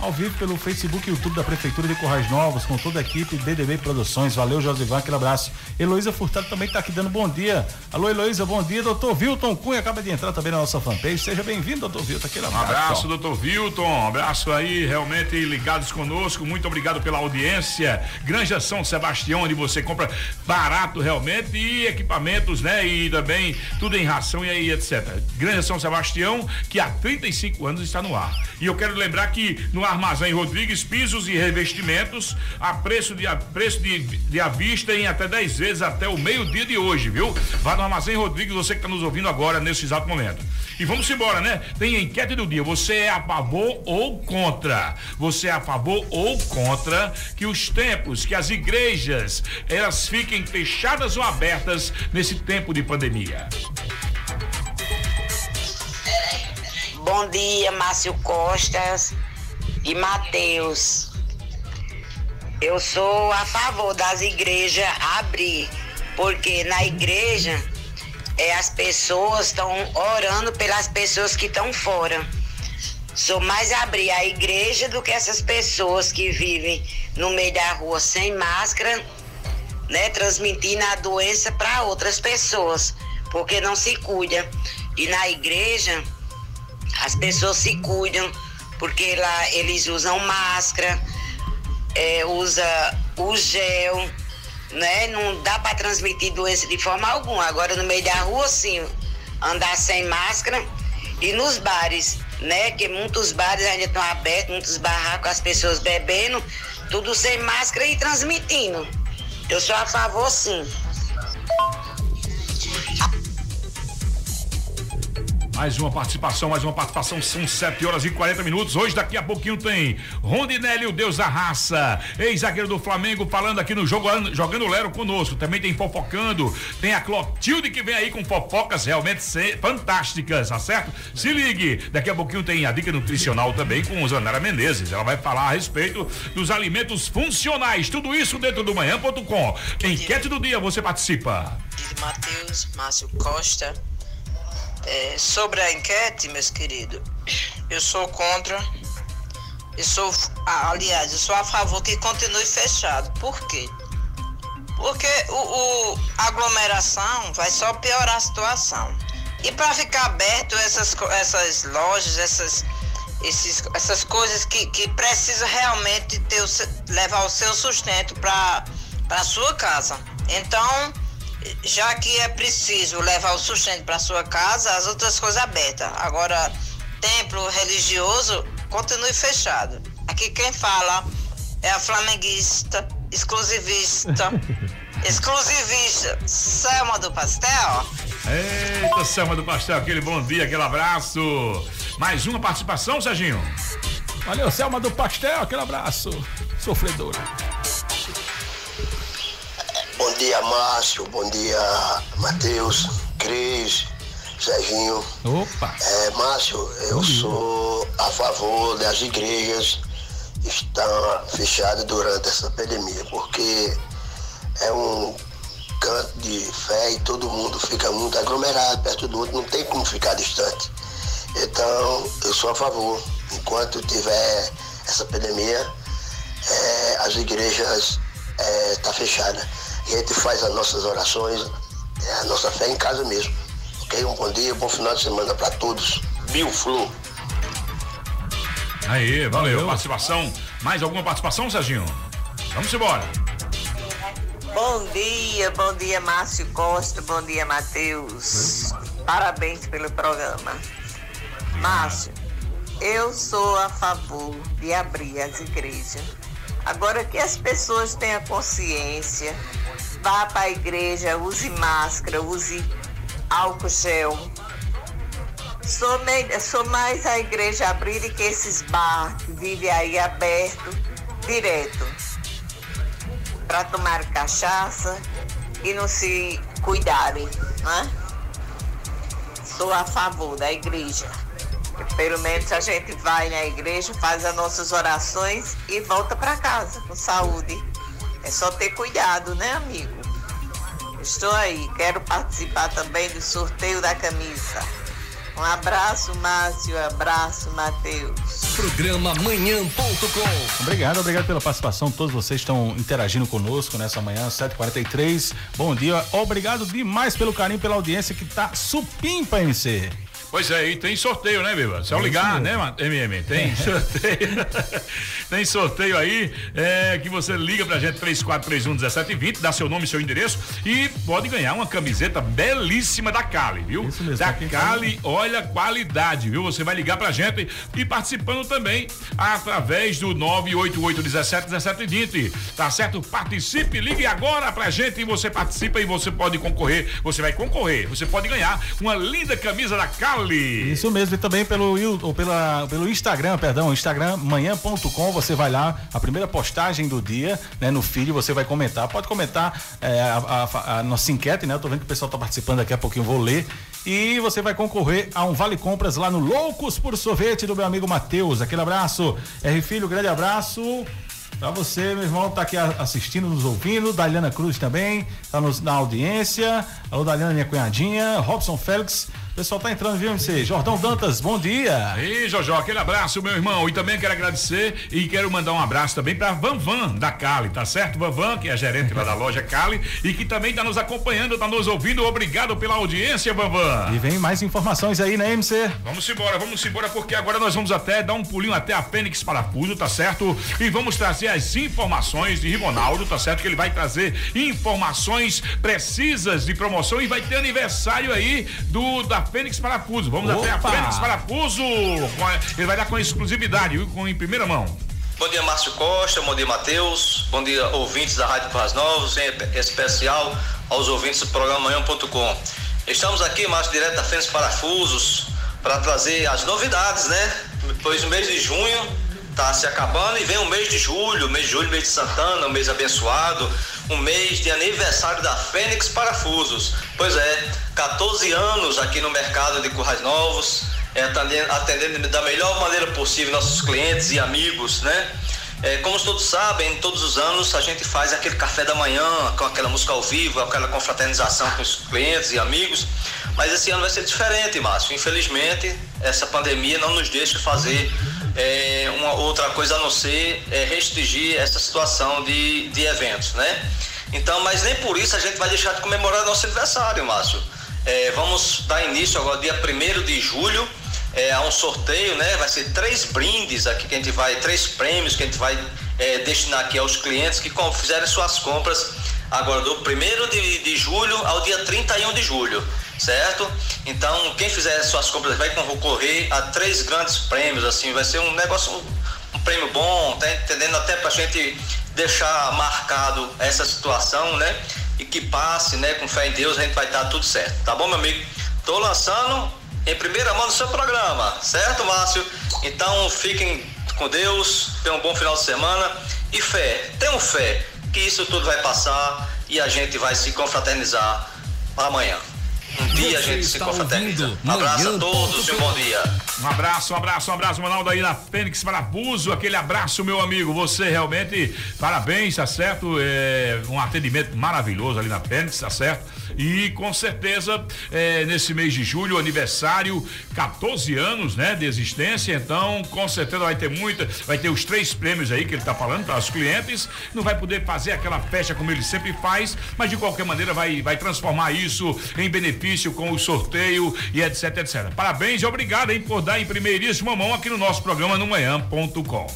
ao vivo pelo Facebook e YouTube da Prefeitura de Corrais Novos, com toda a equipe DDB Produções. Valeu, Josivan, aquele abraço. Heloísa Furtado também está aqui dando bom dia. Alô, Heloísa, bom dia. Doutor Vilton Cunha acaba de entrar também na nossa fanpage. Seja bem-vindo, doutor Vilton. Aquele abraço. Um abraço, doutor Vilton. Um abraço aí, realmente ligados conosco. Muito obrigado pela audiência. Granja São Sebastião, onde você compra barato realmente e equipamentos, né? E também tudo em ração e aí, etc. Granja São Sebastião, que há 35 anos está no ar. E eu quero lembrar que no Armazém Rodrigues, pisos e revestimentos a preço de, a preço de, de à vista em até 10 vezes até o meio-dia de hoje, viu? Vá no Armazém Rodrigues, você que está nos ouvindo agora nesse exato momento. E vamos embora, né? Tem enquete do dia. Você é a favor ou contra? Você é a favor ou contra que os templos, que as igrejas, elas fiquem fechadas ou abertas nesse tempo de pandemia? Bom dia, Márcio Costas e Mateus. Eu sou a favor das igrejas abrir, porque na igreja é, as pessoas estão orando pelas pessoas que estão fora. Sou mais abrir a igreja do que essas pessoas que vivem no meio da rua sem máscara, né, transmitindo a doença para outras pessoas, porque não se cuida. E na igreja as pessoas se cuidam porque lá eles usam máscara, é, usa o gel, né? Não dá para transmitir doença de forma alguma. Agora no meio da rua, sim, andar sem máscara e nos bares, né? Que muitos bares ainda estão abertos, muitos barracos, as pessoas bebendo, tudo sem máscara e transmitindo. Eu sou a favor, sim. Mais uma participação, mais uma participação. São 7 horas e 40 minutos. Hoje, daqui a pouquinho, tem Rondinelli, o Deus da raça. Ex-zagueiro do Flamengo, falando aqui no jogo, jogando Lero conosco. Também tem fofocando. Tem a Clotilde que vem aí com fofocas realmente fantásticas, tá certo? Se ligue. Daqui a pouquinho tem a dica nutricional também com Zanara Menezes. Ela vai falar a respeito dos alimentos funcionais. Tudo isso dentro do manhã.com. Enquete do dia, você participa. Matheus, Márcio Costa. É, sobre a enquete, meus queridos, eu sou contra. Eu sou, aliás, eu sou a favor que continue fechado. Por quê? Porque o, o aglomeração vai só piorar a situação. E para ficar aberto essas, essas lojas, essas, esses, essas coisas que, que precisam realmente ter o, levar o seu sustento para a sua casa. Então, já que é preciso levar o sustento para sua casa, as outras coisas abertas. Agora, templo religioso continue fechado. Aqui quem fala é a flamenguista, exclusivista, <laughs> exclusivista, Selma do Pastel. Eita, Selma do Pastel, aquele bom dia, aquele abraço. Mais uma participação, Serginho? Valeu, Selma do Pastel, aquele abraço. Sofredora. Bom dia, Márcio. Bom dia, Matheus, Cris, Serginho. Opa! É, Márcio, eu sou a favor das igrejas estar fechadas durante essa pandemia, porque é um canto de fé e todo mundo fica muito aglomerado perto do outro, não tem como ficar distante. Então, eu sou a favor. Enquanto tiver essa pandemia, é, as igrejas estão é, tá fechadas a gente faz as nossas orações, é a nossa fé em casa mesmo. Ok? Um bom dia, um bom final de semana para todos. Bill Flu. Aí, valeu. valeu. Participação. Mais alguma participação, Serginho? Vamos embora. Bom dia, bom dia, Márcio Costa, bom dia, Matheus. Parabéns pelo programa. Márcio, eu sou a favor de abrir as igrejas. Agora que as pessoas tenham consciência vá para a igreja, use máscara, use álcool gel. Sou, me, sou mais a igreja abrir que esses bar que vivem aí aberto, direto, para tomar cachaça e não se cuidarem, né? Sou a favor da igreja. Pelo menos a gente vai na igreja, faz as nossas orações e volta para casa com saúde. É só ter cuidado, né, amigo? Estou aí, quero participar também do sorteio da camisa. Um abraço, Márcio, um abraço, Matheus. Programa Manhã.com. Obrigado, obrigado pela participação. Todos vocês estão interagindo conosco nessa manhã, 7h43. Bom dia, obrigado demais pelo carinho, pela audiência que tá supimpa, MC. Pois é, e tem sorteio, né, Biba? Se eu ligar, né, MM? Tem <laughs> sorteio. tem sorteio aí, é, que você liga pra gente 3431 1720, dá seu nome e seu endereço e pode ganhar uma camiseta belíssima da Cali, viu? Isso mesmo. Da Cali, olha a qualidade, viu? Você vai ligar pra gente e participando também através do 988 17 1720. Tá certo? Participe, ligue agora pra gente e você participa e você pode concorrer. Você vai concorrer, você pode ganhar uma linda camisa da Cali isso mesmo, e também pelo, ou pela, pelo Instagram, perdão, Instagram manhã.com, você vai lá, a primeira postagem do dia, né, no feed, você vai comentar, pode comentar é, a, a, a, nossa enquete, né? Eu tô vendo que o pessoal tá participando daqui a pouquinho, vou ler. E você vai concorrer a um vale compras lá no Loucos por Sorvete do meu amigo Matheus. Aquele abraço. R Filho, grande abraço. Pra você, meu irmão, tá aqui assistindo, nos ouvindo. Daliana Cruz também, tá nos, na audiência. Alô, Daliana, minha cunhadinha. Robson Félix, pessoal tá entrando, viu, MC? Jordão Dantas, bom dia. E Jojó, aquele abraço, meu irmão. E também quero agradecer e quero mandar um abraço também pra Van Van da Cali, tá certo? Van Van, que é a gerente lá da loja Cali e que também tá nos acompanhando, tá nos ouvindo. Obrigado pela audiência, Van Van. E vem mais informações aí, né, MC? Vamos embora, vamos embora, porque agora nós vamos até dar um pulinho até a Fênix Parafuso, tá certo? E vamos trazer as informações de Rigonaldo, tá certo? Que ele vai trazer informações precisas de promoção e vai ter aniversário aí do da Fênix Parafuso. Vamos Opa. até a Fênix Parafuso. Ele vai dar com exclusividade, com em primeira mão. Bom dia, Márcio Costa. Bom dia, Matheus. Bom dia, ouvintes da Rádio Paz Novos, em especial aos ouvintes do programa Manhã.com. Estamos aqui, Márcio, direto da Fênix Parafusos, para trazer as novidades, né? Depois do mês de junho tá se acabando e vem o mês de julho, mês de julho, mês de Santana, um mês abençoado, um mês de aniversário da Fênix Parafusos. Pois é, 14 anos aqui no mercado de Currais Novos, é, atendendo, atendendo da melhor maneira possível nossos clientes e amigos, né? É, como todos sabem, todos os anos a gente faz aquele café da manhã com aquela música ao vivo, aquela confraternização com os clientes e amigos. Mas esse ano vai ser diferente, Márcio. Infelizmente, essa pandemia não nos deixa fazer é, uma outra coisa a não ser é, restringir essa situação de, de eventos, né? Então, mas nem por isso a gente vai deixar de comemorar nosso aniversário, Márcio. É, vamos dar início agora, dia 1 de julho, é, a um sorteio, né? Vai ser três brindes aqui que a gente vai, três prêmios que a gente vai é, destinar aqui aos clientes que fizerem suas compras agora do 1 de, de julho ao dia 31 de julho certo? Então, quem fizer suas compras vai concorrer a três grandes prêmios, assim, vai ser um negócio, um, um prêmio bom, tá entendendo? Até pra gente deixar marcado essa situação, né? E que passe, né? Com fé em Deus, a gente vai dar tudo certo, tá bom, meu amigo? Tô lançando em primeira mão no seu programa, certo, Márcio? Então, fiquem com Deus, tenham um bom final de semana e fé, tenham fé que isso tudo vai passar e a gente vai se confraternizar amanhã. Um dia a gente se confraterniza. Um abraço a todos e um bom dia. Um abraço, um abraço, um abraço, Ronaldo aí na Fênix Parabuso, aquele abraço, meu amigo. Você realmente, parabéns, tá certo? É um atendimento maravilhoso ali na Fênix, tá certo? E com certeza, é, nesse mês de julho, aniversário, 14 anos, né, de existência. Então, com certeza vai ter muita, vai ter os três prêmios aí que ele tá falando para os clientes. Não vai poder fazer aquela festa como ele sempre faz, mas de qualquer maneira vai, vai transformar isso em benefício com o sorteio e etc, etc. Parabéns e obrigado, hein, por dar em primeiríssima mão aqui no nosso programa no manhã.com.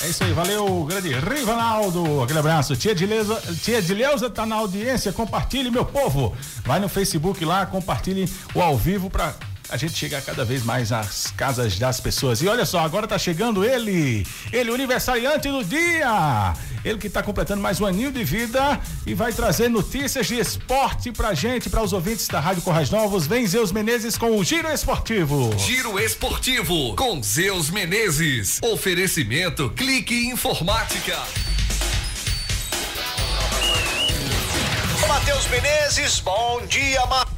É isso aí, valeu, grande Rivanaldo. Aquele abraço. Tia Dileuza, tia Dileuza tá na audiência, compartilhe, meu povo. Vai no Facebook lá, compartilhe o ao vivo para a gente chegar cada vez mais às casas das pessoas. E olha só, agora tá chegando ele, ele, o aniversariante do dia. Ele que está completando mais um aninho de vida e vai trazer notícias de esporte pra gente, para os ouvintes da Rádio Corrais Novos. Vem Zeus Menezes com o Giro Esportivo. Giro Esportivo com Zeus Menezes. Oferecimento Clique Informática. Matheus Menezes, bom dia, Matheus.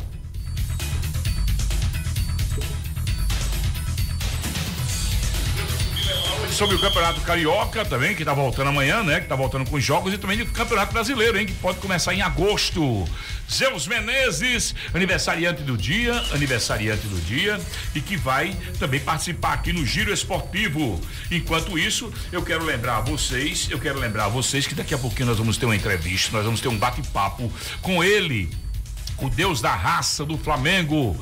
Sobre o Campeonato Carioca também, que tá voltando amanhã, né? Que tá voltando com jogos e também do Campeonato Brasileiro, hein? Que pode começar em agosto. Zeus Menezes, aniversariante do dia, aniversariante do dia e que vai também participar aqui no Giro Esportivo. Enquanto isso, eu quero lembrar a vocês, eu quero lembrar a vocês que daqui a pouquinho nós vamos ter uma entrevista, nós vamos ter um bate-papo com ele, o Deus da raça do Flamengo.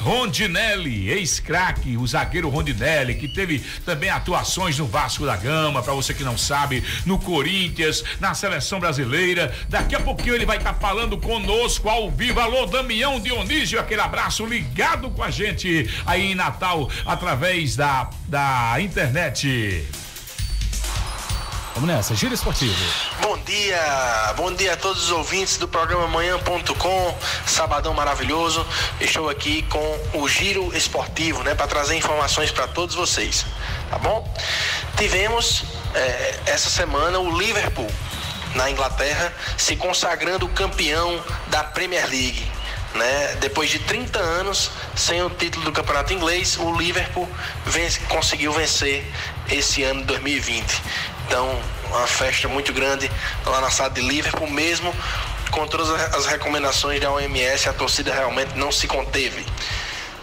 Rondinelli, ex-craque, o zagueiro Rondinelli, que teve também atuações no Vasco da Gama, para você que não sabe, no Corinthians, na seleção brasileira. Daqui a pouquinho ele vai estar tá falando conosco ao vivo. Alô, Damião Dionísio, aquele abraço ligado com a gente aí em Natal através da, da internet. Vamos nessa, Giro Esportivo. Bom dia, bom dia a todos os ouvintes do programa Manhã.com, sabadão maravilhoso. Estou aqui com o Giro Esportivo, né, para trazer informações para todos vocês, tá bom? Tivemos é, essa semana o Liverpool na Inglaterra se consagrando campeão da Premier League. Né? Depois de 30 anos sem o título do campeonato inglês, o Liverpool vence, conseguiu vencer esse ano de 2020. Então, uma festa muito grande lá na sala de Liverpool, mesmo com todas as recomendações da OMS, a torcida realmente não se conteve.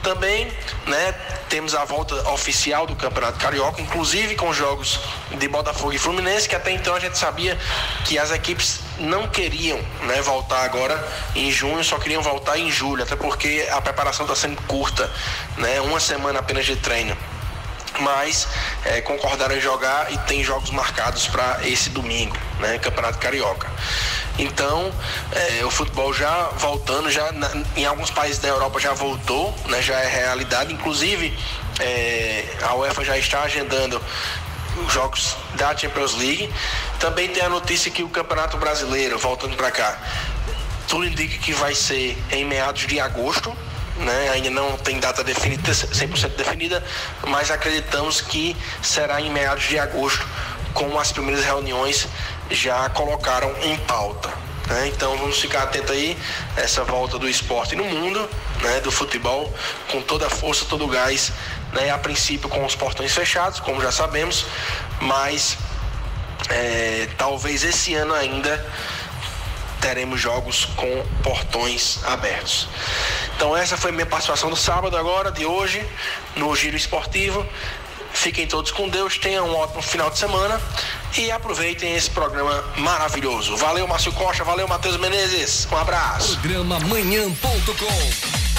Também, né, temos a volta oficial do Campeonato Carioca, inclusive com jogos de Botafogo e Fluminense, que até então a gente sabia que as equipes não queriam, né, voltar agora em junho, só queriam voltar em julho, até porque a preparação está sendo curta, né, uma semana apenas de treino mas é, concordaram em jogar e tem jogos marcados para esse domingo, né, Campeonato Carioca. Então, é, o futebol já voltando, já na, em alguns países da Europa já voltou, né, já é realidade. Inclusive, é, a UEFA já está agendando os jogos da Champions League. Também tem a notícia que o Campeonato Brasileiro, voltando para cá, tudo indica que vai ser em meados de agosto, né? ainda não tem data definida, 100% definida, mas acreditamos que será em meados de agosto, como as primeiras reuniões já colocaram em pauta. Né? Então vamos ficar atento aí essa volta do esporte no mundo, né? do futebol, com toda a força, todo o gás, né? a princípio com os portões fechados, como já sabemos, mas é, talvez esse ano ainda teremos jogos com portões abertos. Então essa foi minha participação do sábado agora, de hoje, no Giro Esportivo. Fiquem todos com Deus, tenham um ótimo final de semana e aproveitem esse programa maravilhoso. Valeu, Márcio Costa, valeu, Matheus Menezes. Um abraço. Programa Manhã.com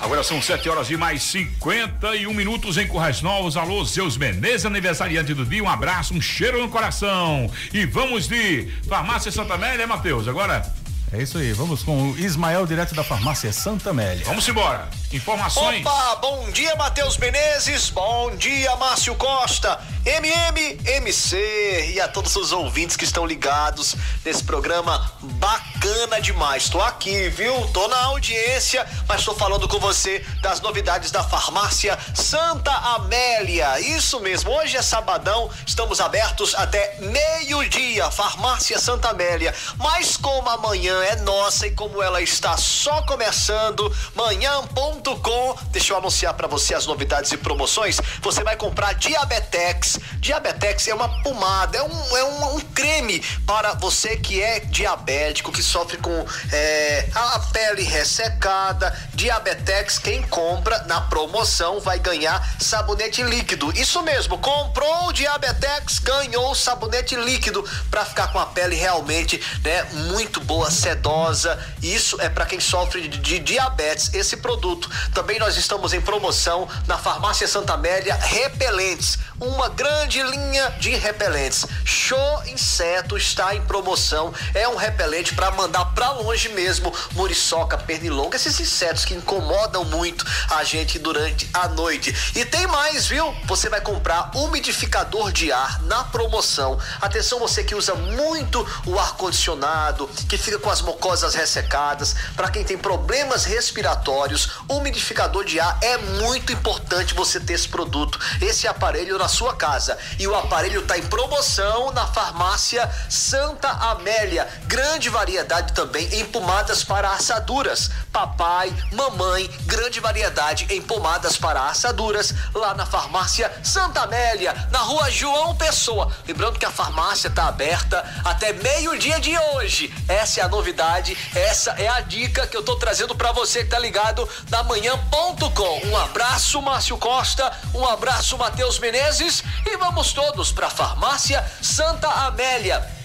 Agora são 7 horas e mais 51 minutos em Currais Novos. Alô, seus Menezes, aniversariante do dia. Um abraço, um cheiro no coração. E vamos de Farmácia Santa Amélia, Matheus. Agora é isso aí, vamos com o Ismael, direto da farmácia Santa Amélia. Vamos embora. Informações. Opa, bom dia, Matheus Menezes. Bom dia, Márcio Costa. MM, MC e a todos os ouvintes que estão ligados nesse programa bacana demais. Tô aqui, viu? Tô na audiência, mas tô falando com você das novidades da farmácia Santa Amélia. Isso mesmo, hoje é sabadão, estamos abertos até meio-dia, farmácia Santa Amélia. Mas como amanhã é nossa e como ela está só começando, manhã.com, deixa eu anunciar para você as novidades e promoções. Você vai comprar Diabetex. Diabetex é uma pomada, é um, é um, um creme para você que é diabético, que sofre com é, a pele ressecada. Diabetex, quem compra na promoção vai ganhar sabonete líquido. Isso mesmo, comprou o Diabetex, ganhou sabonete líquido para ficar com a pele realmente, né, muito boa, sedosa. Isso é para quem sofre de, de, diabetes. Esse produto. Também nós estamos em promoção na Farmácia Santa Amélia Repelentes, uma grande linha de repelentes. Show Inseto está em promoção. É um repelente para mandar para longe mesmo muriçoca, pernilonga, esses insetos que incomodam muito a gente durante a noite. E tem mais, viu? Você vai comprar umidificador de ar na promoção. Atenção você que usa muito o ar condicionado, que fica com as mucosas ressecadas, para quem tem problemas respiratórios, umidificador de ar é muito importante você ter esse produto, esse aparelho na sua casa. E o aparelho está em promoção na farmácia Santa Amélia. Grande variedade também em pomadas para assaduras. Papai, mamãe, grande variedade em pomadas para assaduras lá na farmácia Santa Amélia, na rua João Pessoa. Lembrando que a farmácia está aberta até meio-dia de hoje. Essa é a novidade, essa é a dica que eu tô trazendo para você que tá ligado na manhã.com. Um abraço, Márcio Costa, um abraço, Matheus Menezes e vamos todos para farmácia Santa Amélia.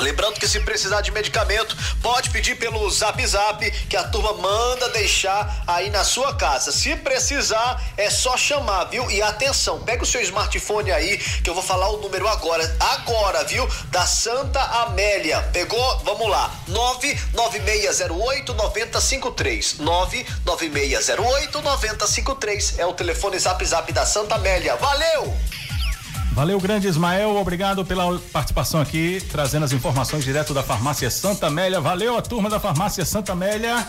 Lembrando que se precisar de medicamento, pode pedir pelo Zap Zap, que a turma manda deixar aí na sua casa. Se precisar, é só chamar, viu? E atenção, pega o seu smartphone aí, que eu vou falar o número agora, agora, viu? Da Santa Amélia. Pegou? Vamos lá. 99608 9053. 99608 9053 é o telefone Zap Zap da Santa Amélia. Valeu! Valeu, grande Ismael. Obrigado pela participação aqui, trazendo as informações direto da Farmácia Santa Amélia. Valeu a turma da Farmácia Santa Amélia.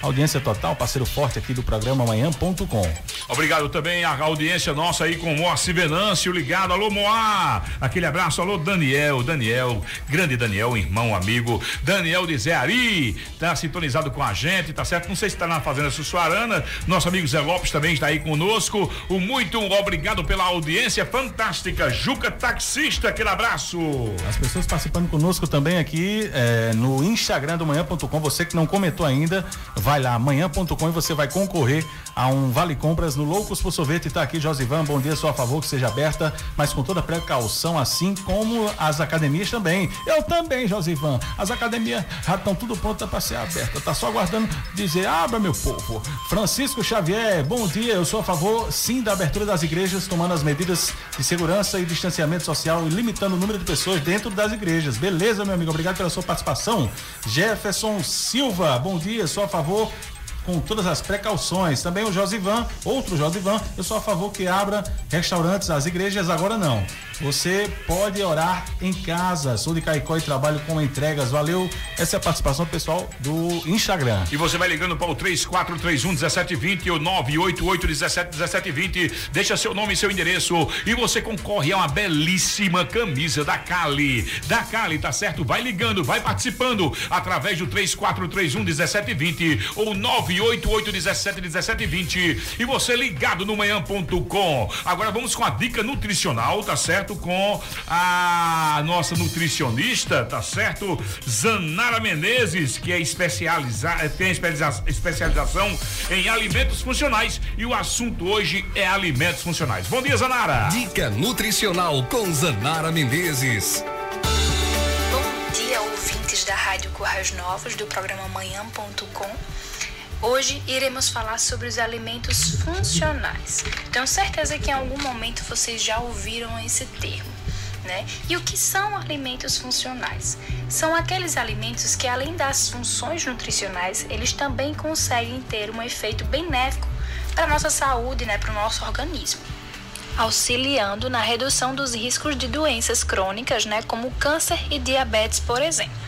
Audiência total, parceiro forte aqui do programa Manhã.com. Obrigado também à audiência nossa aí com Moacir Venâncio ligado. Alô, Moá! Aquele abraço, alô, Daniel, Daniel, grande Daniel, irmão, amigo. Daniel de Zé Ari, tá sintonizado com a gente, tá certo? Não sei se tá na Fazenda Sussuarana. Nosso amigo Zé Lopes também está aí conosco. O muito obrigado pela audiência fantástica. Juca Taxista, aquele abraço. As pessoas participando conosco também aqui é, no Instagram do Manhã.com. Você que não comentou ainda, Vai lá, amanhã.com e você vai concorrer a um Vale Compras no Loucos por Sorvete. Tá aqui, Josivan. Bom dia, sou a favor que seja aberta, mas com toda precaução, assim como as academias também. Eu também, Josivan. As academias já estão tudo prontas para ser aberta. Tá só aguardando dizer, abra meu povo. Francisco Xavier, bom dia. Eu sou a favor, sim, da abertura das igrejas, tomando as medidas de segurança e distanciamento social e limitando o número de pessoas dentro das igrejas. Beleza, meu amigo? Obrigado pela sua participação. Jefferson Silva, bom dia. Sou a favor com todas as precauções. Também o Josivan, outro Josivan, eu sou a favor que abra restaurantes, as igrejas agora não. Você pode orar em casa. Sou de Caicó e trabalho com entregas. Valeu. Essa é a participação pessoal do Instagram. E você vai ligando para o 3431 1720 ou 988 17 1720. Deixa seu nome e seu endereço e você concorre a uma belíssima camisa da Cali. Da Cali, tá certo? Vai ligando, vai participando através do 3431 1720 ou 988 17 1720 e você ligado no manhã.com. Agora vamos com a dica nutricional, tá certo? Com a nossa nutricionista, tá certo? Zanara Menezes, que é especializada, tem especialização em alimentos funcionais e o assunto hoje é alimentos funcionais. Bom dia, Zanara. Dica nutricional com Zanara Menezes. Bom dia, ouvintes da Rádio Currais Novos do programa Manhã.com. Hoje iremos falar sobre os alimentos funcionais. Tenho certeza que em algum momento vocês já ouviram esse termo. Né? E o que são alimentos funcionais? São aqueles alimentos que, além das funções nutricionais, eles também conseguem ter um efeito benéfico para nossa saúde, né? para o nosso organismo, auxiliando na redução dos riscos de doenças crônicas, né? como câncer e diabetes, por exemplo.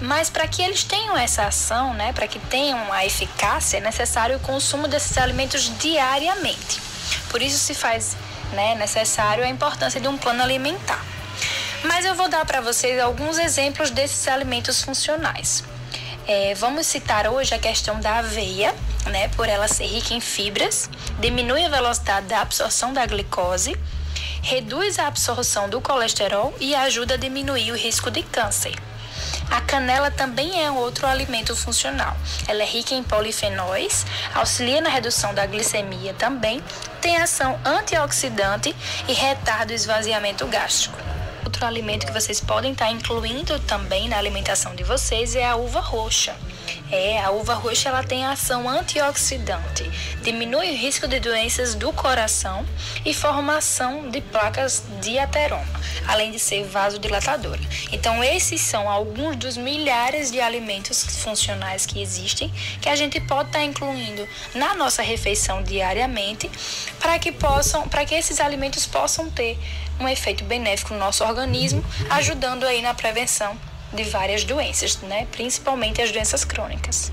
Mas para que eles tenham essa ação, né, para que tenham a eficácia, é necessário o consumo desses alimentos diariamente. Por isso se faz né, necessário a importância de um plano alimentar. Mas eu vou dar para vocês alguns exemplos desses alimentos funcionais. É, vamos citar hoje a questão da aveia, né, por ela ser rica em fibras, diminui a velocidade da absorção da glicose, reduz a absorção do colesterol e ajuda a diminuir o risco de câncer. A canela também é um outro alimento funcional. Ela é rica em polifenóis, auxilia na redução da glicemia também, tem ação antioxidante e retarda o esvaziamento gástrico. Outro alimento que vocês podem estar incluindo também na alimentação de vocês é a uva roxa. É, a uva roxa ela tem ação antioxidante, diminui o risco de doenças do coração e formação de placas de ateroma, além de ser vasodilatadora. Então, esses são alguns dos milhares de alimentos funcionais que existem que a gente pode estar incluindo na nossa refeição diariamente para que possam, para que esses alimentos possam ter um efeito benéfico no nosso organismo, ajudando aí na prevenção de várias doenças, né? principalmente as doenças crônicas.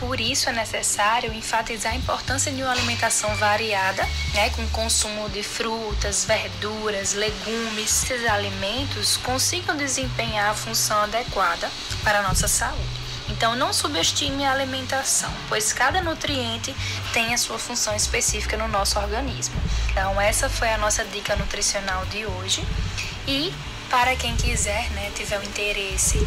Por isso é necessário enfatizar a importância de uma alimentação variada, né, com consumo de frutas, verduras, legumes. Esses alimentos consigam desempenhar a função adequada para a nossa saúde. Então não subestime a alimentação, pois cada nutriente tem a sua função específica no nosso organismo. Então essa foi a nossa dica nutricional de hoje. E para quem quiser, né, tiver o interesse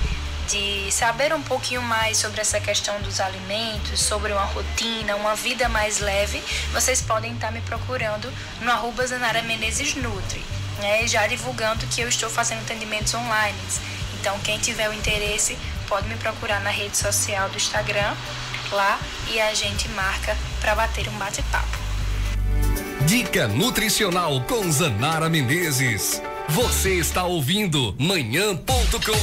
de saber um pouquinho mais sobre essa questão dos alimentos, sobre uma rotina, uma vida mais leve, vocês podem estar me procurando no arroba Zanara Menezes Nutri, né, já divulgando que eu estou fazendo atendimentos online. Então, quem tiver o interesse, pode me procurar na rede social do Instagram, lá, e a gente marca para bater um bate-papo. Dica nutricional com Zanara Menezes. Você está ouvindo manhã.com.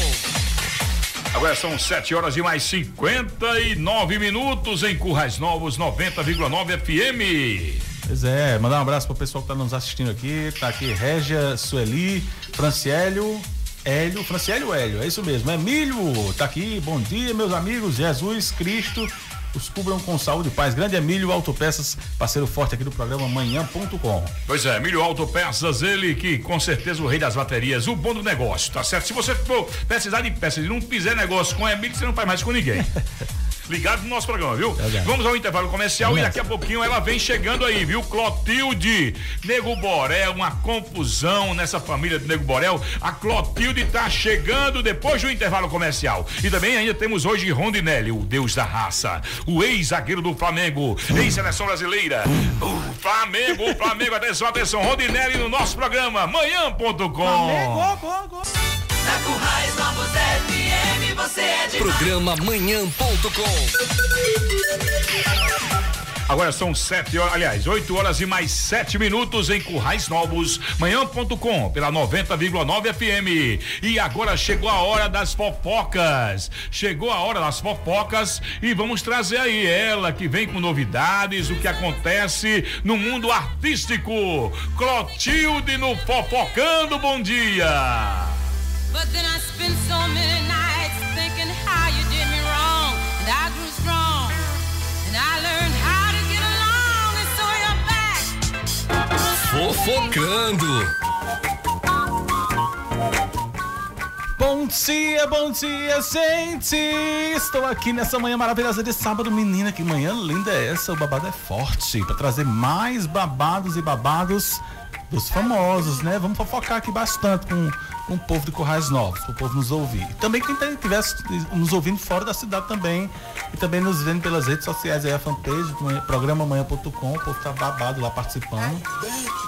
Agora são 7 horas e mais 59 minutos em Currais Novos 90,9 FM. Pois é, mandar um abraço pro pessoal que está nos assistindo aqui. Tá aqui Régia, Sueli, Franciélio, Hélio, Franciélio Hélio, é isso mesmo, é Milho, tá aqui, bom dia meus amigos, Jesus Cristo os cubram com saúde e paz. Grande Emílio Autopeças, parceiro forte aqui do programa Manhã.com. Pois é, Emílio Autopeças, ele que com certeza o rei das baterias, o bom do negócio, tá certo? Se você for precisar de peças e não fizer negócio com Emílio, você não faz mais com ninguém. <laughs> ligado no nosso programa, viu? É Vamos ao intervalo comercial e daqui a pouquinho ela vem chegando aí, viu? Clotilde, Nego Borel, uma confusão nessa família do Nego Borel. A Clotilde tá chegando depois do intervalo comercial. E também ainda temos hoje Rondinelli, o deus da raça, o ex-zagueiro do Flamengo, ex-seleção brasileira. O Flamengo, o Flamengo, atenção, atenção, Rondinelli no nosso programa, manhã.com. Flamengo, go, go. Na Currais Novos FM, você é Programa manhã.com. Agora são sete horas, aliás, oito horas e mais sete minutos em Currais Novos, manhã.com, pela 90,9 FM. E agora chegou a hora das fofocas. Chegou a hora das fofocas e vamos trazer aí ela que vem com novidades, o que acontece no mundo artístico. Clotilde no Fofocando, bom dia. Fofocando. Bom dia, bom dia, gente! Estou aqui nessa manhã maravilhosa de sábado. Menina, que manhã linda é essa? O babado é forte para trazer mais babados e babados dos famosos, né? Vamos fofocar aqui bastante com, com o povo de Corrais Novos, para o povo nos ouvir. E também quem estivesse nos ouvindo fora da cidade também, e também nos vendo pelas redes sociais aí, a fanpage, programa amanhã.com, o povo tá babado lá participando.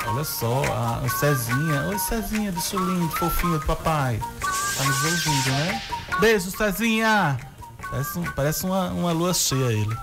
Olha só, a, Cezinha, oi Cezinha, bicho lindo, fofinho do papai. Tá nos ouvindo, né? Beijo, Cezinha! Parece, parece uma, uma lua cheia ele.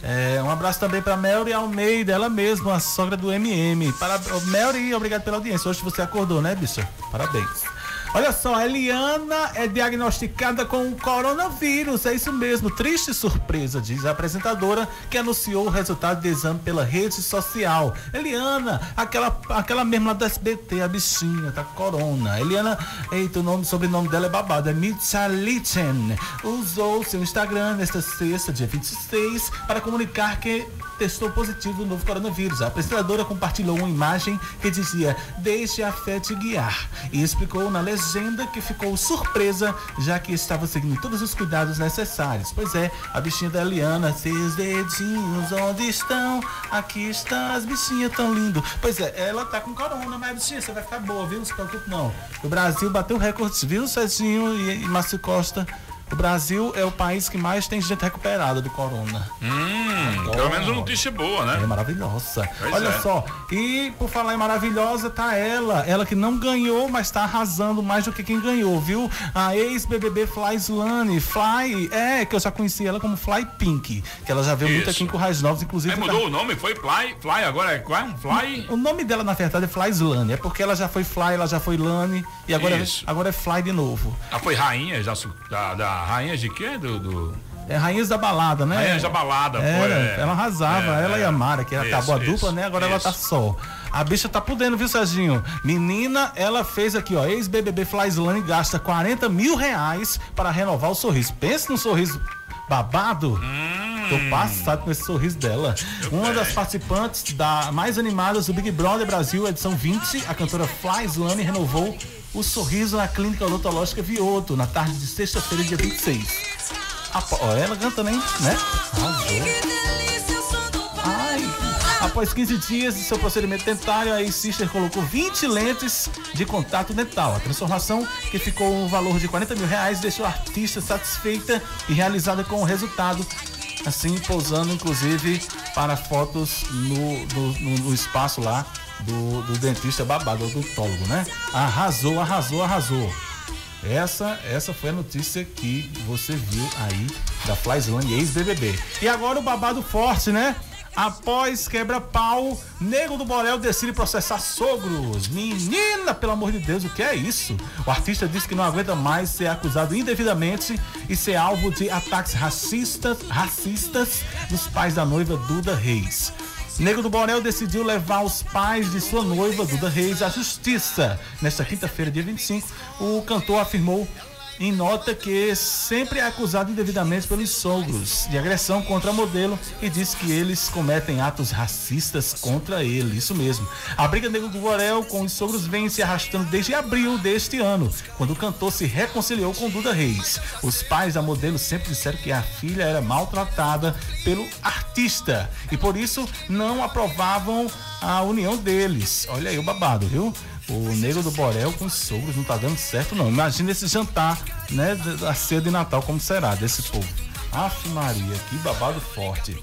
É, um abraço também para Melry Almeida, ela mesma, a sogra do MM. Para, Melry, obrigado pela audiência. Hoje você acordou, né, bicha? Parabéns. Olha só, Eliana é diagnosticada com o coronavírus. É isso mesmo. Triste surpresa, diz a apresentadora que anunciou o resultado do exame pela rede social. Eliana, aquela, aquela mesma do SBT, a bichinha, tá corona. Eliana, eita, o nome, sobrenome dela é babado, é Mitchalichen. Usou seu Instagram nesta sexta, dia 26, para comunicar que testou positivo no novo coronavírus. A apresentadora compartilhou uma imagem que dizia: Deixe a fé te guiar. E explicou na legenda que ficou surpresa, já que estava seguindo todos os cuidados necessários. Pois é, a bichinha da Eliana, seus dedinhos onde estão? Aqui estão as bichinhas tão lindo. Pois é, ela tá com corona, mas bichinha, você vai ficar boa, viu? Não se preocupe não. O Brasil bateu recordes, viu, Cezinho e, e Márcio Costa? O Brasil é o país que mais tem gente recuperada do corona. Hum, pelo menos uma notícia boa, né? É maravilhosa. Pois Olha é. só, e por falar em maravilhosa, tá ela. Ela que não ganhou, mas tá arrasando mais do que quem ganhou, viu? A ex-BBB Fly Slane. Fly, é, que eu já conheci ela como Fly Pink, que ela já veio Isso. muito aqui em Currais Novos, inclusive. Aí mudou tá... o nome, foi Fly, Fly agora é qual? Fly? O nome dela, na verdade, é Fly Slane. É porque ela já foi Fly, ela já foi Lane, e agora, é, agora é Fly de novo. Ela foi rainha já da, da rainhas de quê? Do, do... É Rainhas da Balada, né? Rainhas da Balada, Era, é. Ela arrasava, é, ela é. e a Mara, que isso, acabou a dupla, isso, né? Agora isso. ela tá só. A bicha tá podendo, viu, Serginho? Menina, ela fez aqui, ó, ex-BBB Flyslane gasta 40 mil reais para renovar o sorriso. Pensa num sorriso babado. Hum. Tô passado com esse sorriso dela. Uma das participantes da mais animadas do Big Brother Brasil, edição 20, a cantora Flyslane renovou o sorriso na clínica odontológica Vioto, na tarde de sexta-feira, dia 26. ó, ela canta nem, né? Ai. Após 15 dias de seu procedimento dentário, a sister colocou 20 lentes de contato dental. A transformação, que ficou um valor de 40 mil reais, deixou a artista satisfeita e realizada com o resultado assim pousando inclusive para fotos no, no, no espaço lá do, do dentista babado, odontólogo, né? Arrasou, arrasou, arrasou. Essa, essa foi a notícia que você viu aí da Flyzone ex-BBB. E agora o babado forte, né? Após quebra-pau, Nego do Borel decide processar sogros. Menina, pelo amor de Deus, o que é isso? O artista disse que não aguenta mais ser acusado indevidamente e ser alvo de ataques racistas, racistas dos pais da noiva Duda Reis. Nego do Borel decidiu levar os pais de sua noiva, Duda Reis, à justiça. Nesta quinta-feira, dia 25, o cantor afirmou em nota que sempre é acusado indevidamente pelos sogros de agressão contra a modelo e diz que eles cometem atos racistas contra ele. Isso mesmo. A briga negro do Borel com os sogros vem se arrastando desde abril deste ano, quando o cantor se reconciliou com Duda Reis. Os pais da modelo sempre disseram que a filha era maltratada pelo artista e por isso não aprovavam a união deles. Olha aí o babado, viu? O Negro do Borel com os sogros não tá dando certo, não. Imagina esse jantar, né? Da ceia de Natal, como será desse povo. Aff Maria, que babado forte.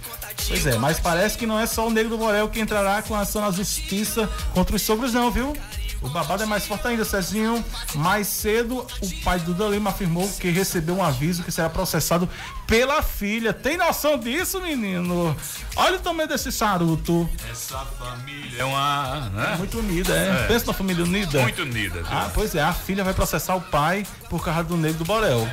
Pois é, mas parece que não é só o Negro do Borel que entrará com ação na justiça contra os sogros, não, viu? O babado é mais forte ainda, Cezinho. Mais cedo, o pai do Lima afirmou que recebeu um aviso que será processado pela filha. Tem noção disso, menino? Olha o tamanho desse charuto. Essa família é uma. Né? Muito unida, é. é. Pensa na família unida. Muito unida. Viu? Ah, pois é. A filha vai processar o pai por causa do negro do Borel.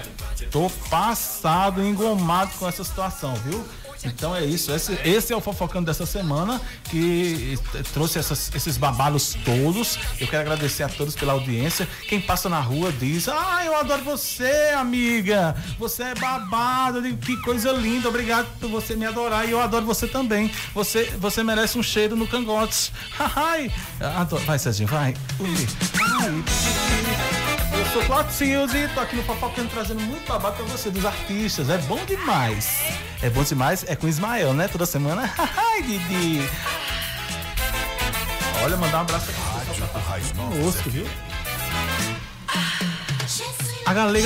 Tô passado, engomado com essa situação, viu? Então é isso. Esse, esse é o fofocando dessa semana que trouxe essas, esses babalos todos. Eu quero agradecer a todos pela audiência. Quem passa na rua diz: Ah, eu adoro você, amiga. Você é babado. Que coisa linda. Obrigado por você me adorar. E eu adoro você também. Você, você merece um cheiro no cangotes. <laughs> Ai, vai, Serginho, vai. Ui. Eu sou Claudio Silzi, tô aqui no Fofocando trazendo muito babado pra você, dos artistas. É bom demais. É bom demais, é com Ismael, né? Toda semana. <laughs> Ai, Didi. Olha, mandar um abraço aqui. Conosco, viu? A Galega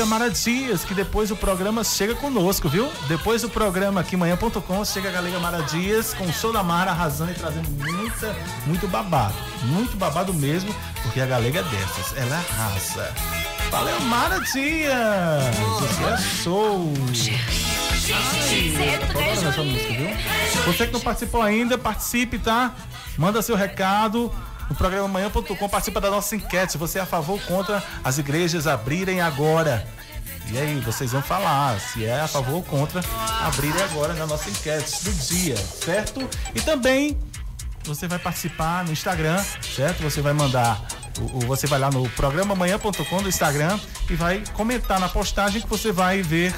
Mara Dias, que depois do programa chega conosco, viu? Depois do programa aqui manhã.com chega a Galega Mara Dias com o show da Mara arrasando e trazendo muita, muito babado. Muito babado mesmo, porque a Galega é dessas. Ela raça. Valeu, Mara Dias! Você é show! Você que não participou ainda, participe, tá? Manda seu recado no programa manhã.com, participa da nossa enquete. Você é a favor ou contra as igrejas abrirem agora? E aí, vocês vão falar se é a favor ou contra abrirem agora na nossa enquete do dia, certo? E também você vai participar no Instagram, certo? Você vai mandar você vai lá no programa manhã.com do Instagram e vai comentar na postagem que você vai ver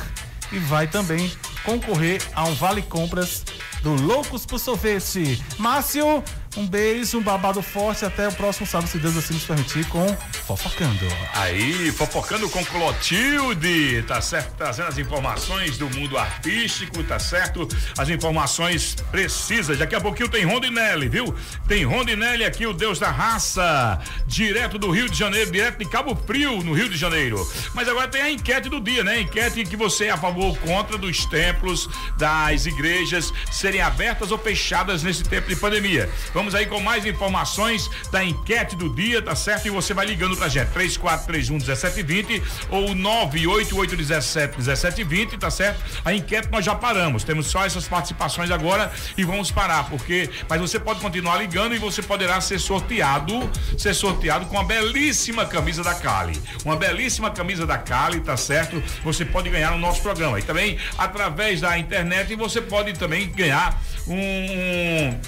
e vai também concorrer a um vale compras do Loucos por Sorvete. Márcio, um beijo, um babado forte. Até o próximo sábado, se Deus assim nos permitir, com Fofocando. Aí, Fofocando com Clotilde, tá certo? Trazendo as informações do mundo artístico, tá certo? As informações precisas. Daqui a pouquinho tem Rondinelli, viu? Tem Rondinelli aqui, o Deus da raça, direto do Rio de Janeiro, direto de Cabo Frio, no Rio de Janeiro. Mas agora tem a enquete do dia, né? Enquete que você é a favor ou contra dos templos, das igrejas serem abertas ou fechadas nesse tempo de pandemia. Vamos aí com mais informações da enquete do dia, tá certo? E você vai ligando pra gente, 3431 1720 ou 98817 1720, tá certo? A enquete nós já paramos, temos só essas participações agora e vamos parar, porque, mas você pode continuar ligando e você poderá ser sorteado, ser sorteado com uma belíssima camisa da Cali. Uma belíssima camisa da Cali, tá certo? Você pode ganhar no nosso programa. E também através da internet você pode também ganhar um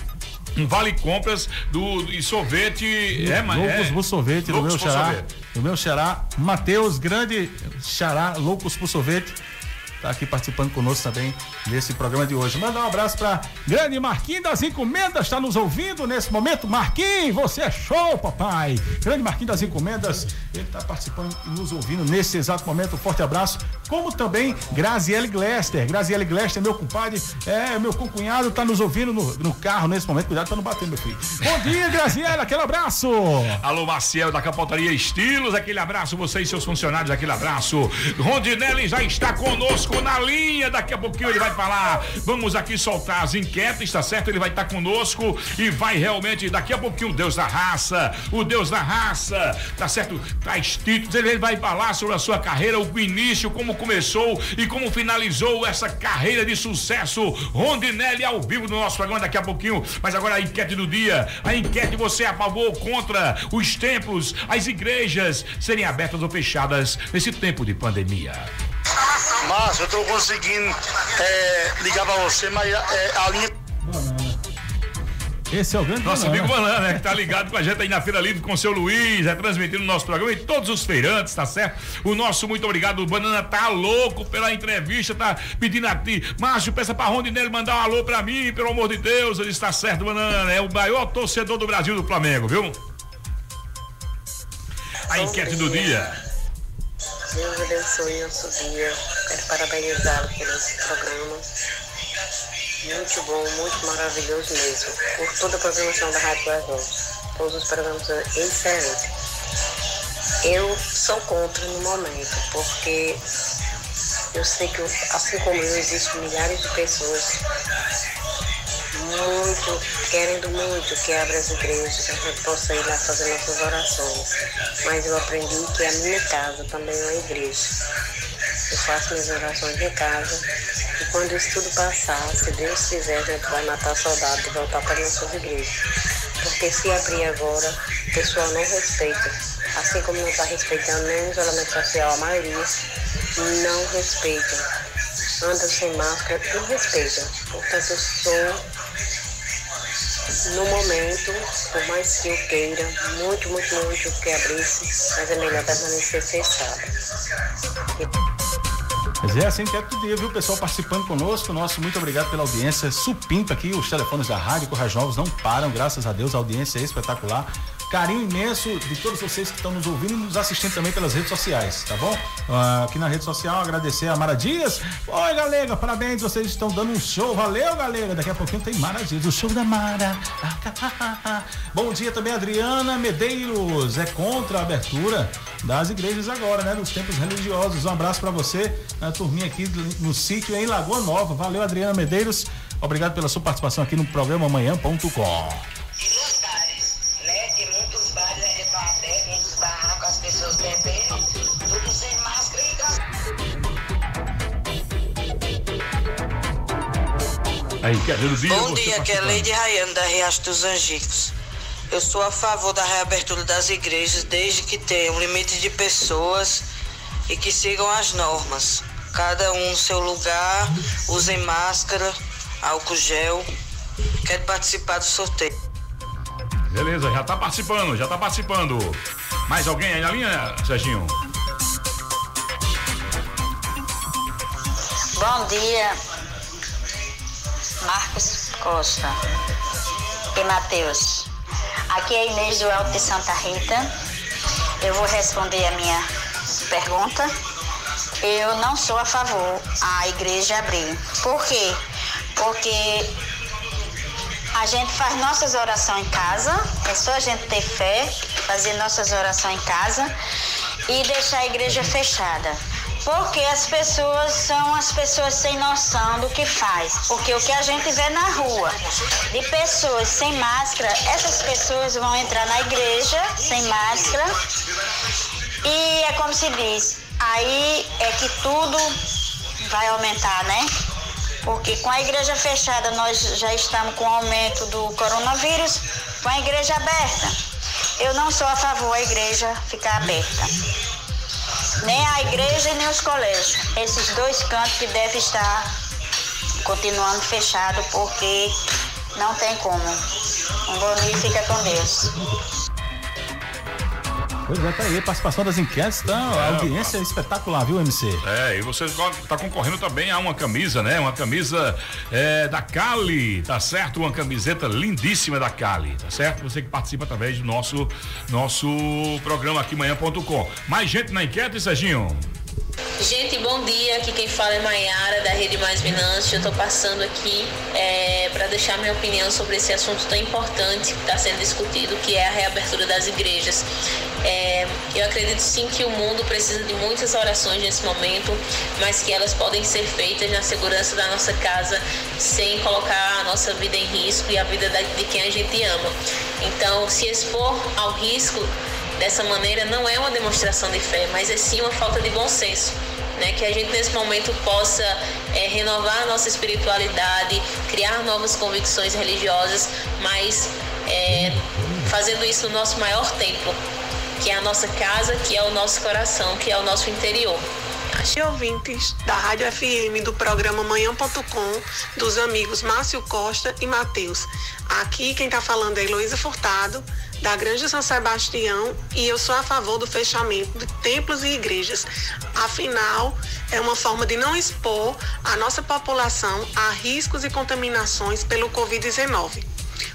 um vale compras do e sorvete. É, mas Loucos é, por sorvete do meu xará. Do meu xará, Matheus, grande xará, Loucos por sorvete tá aqui participando conosco também nesse programa de hoje. Mandar um abraço para grande Marquinhos das Encomendas, está nos ouvindo nesse momento. Marquinhos, você é show, papai. Grande Marquinhos das Encomendas, ele está participando e nos ouvindo nesse exato momento. Um forte abraço. Como também Graziele Glester. Graziele Glester, meu compadre, é meu concunhado, está nos ouvindo no, no, carro nesse momento. Cuidado para não bater, meu filho. Bom dia, Graziele, aquele abraço. Alô, Marciel da Capotaria Estilos, aquele abraço. Você e seus funcionários, aquele abraço. Rondinelli já está conosco na linha. Daqui a pouquinho ele vai falar. Vamos aqui soltar as enquetes, tá certo? Ele vai estar tá conosco e vai realmente, daqui a pouquinho, o Deus da raça, o Deus da raça, tá certo? Traz títulos, ele vai falar sobre a sua carreira, o início, como começou e como finalizou essa carreira de sucesso. Rondinelli ao vivo no nosso programa daqui a pouquinho. Mas agora a enquete do dia. A enquete você é a favor ou contra os templos, as igrejas serem abertas ou fechadas nesse tempo de pandemia. Márcio, eu tô conseguindo é, ligar pra você, mas é, a linha. Esse é o grande Nosso amigo Banana, né? Que tá ligado com a gente aí na Feira Livre com o seu Luiz, é transmitindo o nosso programa e todos os feirantes, tá certo? O nosso muito obrigado. O Banana tá louco pela entrevista, tá pedindo a ti. Márcio, peça pra Rondinelli mandar um alô pra mim, pelo amor de Deus. Ele está certo, Banana. É o maior torcedor do Brasil do Flamengo, viu? A enquete do dia. Deus abençoe nosso dia. Quero parabenizá-lo pelo programa. Muito bom, muito maravilhoso mesmo. Por toda a programação da Rádio Guardião. Todos os programas excelentes. Eu sou contra no momento, porque eu sei que, assim como eu, existem milhares de pessoas muito, querendo muito que abra as igrejas, que a gente possa ir lá fazer nossas orações. Mas eu aprendi que a minha casa também é uma igreja. Eu faço minhas orações em casa e quando isso tudo passar, se Deus quiser, a gente vai matar saudade e voltar para nossas igrejas. Porque se abrir agora, o pessoal não respeita. Assim como não está respeitando nem o isolamento social, a maioria não respeita anda sem máscara e respeita. Portanto, eu sou, no momento, por mais que eu queira, muito, muito, muito que abrisse, mas é melhor permanecer fechado. Mas é assim que é todo dia, viu? Pessoal participando conosco. Nosso muito obrigado pela audiência. Supinto aqui, os telefones da Rádio Corrais Novos não param, graças a Deus. A audiência é espetacular carinho imenso de todos vocês que estão nos ouvindo e nos assistindo também pelas redes sociais, tá bom? Uh, aqui na rede social, agradecer a Mara Dias. Oi, galera, parabéns, vocês estão dando um show. Valeu, galera. Daqui a pouquinho tem Mara Dias, o show da Mara. <laughs> Bom dia também, Adriana Medeiros. É contra a abertura das igrejas agora, né? Dos tempos religiosos. Um abraço para você, a turminha aqui no sítio em Lagoa Nova. Valeu, Adriana Medeiros. Obrigado pela sua participação aqui no programa amanhã.com. Aí, dia, Bom dia, que é Leide Rayane da Riacho dos Angicos. Eu sou a favor da reabertura das igrejas desde que tenha um limite de pessoas e que sigam as normas. Cada um no seu lugar, usem máscara, álcool gel. Quero participar do sorteio. Beleza, já tá participando, já tá participando. Mais alguém aí na linha, Serginho? Bom dia. Marcos Costa e Matheus. Aqui é Inês do Alto de Santa Rita. Eu vou responder a minha pergunta. Eu não sou a favor a igreja abrir. Por quê? Porque a gente faz nossas orações em casa, é só a gente ter fé, fazer nossas orações em casa e deixar a igreja fechada. Porque as pessoas são as pessoas sem noção do que faz. Porque o que a gente vê na rua de pessoas sem máscara, essas pessoas vão entrar na igreja sem máscara. E é como se diz, aí é que tudo vai aumentar, né? Porque com a igreja fechada nós já estamos com o aumento do coronavírus, com a igreja aberta. Eu não sou a favor da igreja ficar aberta nem a igreja e nem os colégios. Esses dois cantos que devem estar continuando fechado porque não tem como. Um bom dia fica com Deus. Pois é, tá aí, participação das enquetes, tá? É, audiência tá. espetacular, viu, MC? É, e você está concorrendo também a uma camisa, né? Uma camisa é, da Cali, tá certo? Uma camiseta lindíssima da Cali, tá certo? Você que participa através do nosso, nosso programa aqui manhã.com. Mais gente na enquete, Serginho? Gente, bom dia. Aqui quem fala é Maiara, da Rede Mais Binance. Eu estou passando aqui é, para deixar minha opinião sobre esse assunto tão importante que está sendo discutido, que é a reabertura das igrejas. É, eu acredito sim que o mundo precisa de muitas orações nesse momento, mas que elas podem ser feitas na segurança da nossa casa, sem colocar a nossa vida em risco e a vida de quem a gente ama. Então, se expor ao risco dessa maneira não é uma demonstração de fé, mas é sim uma falta de bom senso. Né, que a gente nesse momento possa é, renovar a nossa espiritualidade, criar novas convicções religiosas, mas é, fazendo isso no nosso maior templo, que é a nossa casa, que é o nosso coração, que é o nosso interior. E ouvintes da Rádio FM do programa Manhã.com, dos amigos Márcio Costa e Matheus. Aqui quem está falando é Heloísa Furtado, da Grande São Sebastião, e eu sou a favor do fechamento de templos e igrejas. Afinal, é uma forma de não expor a nossa população a riscos e contaminações pelo Covid-19.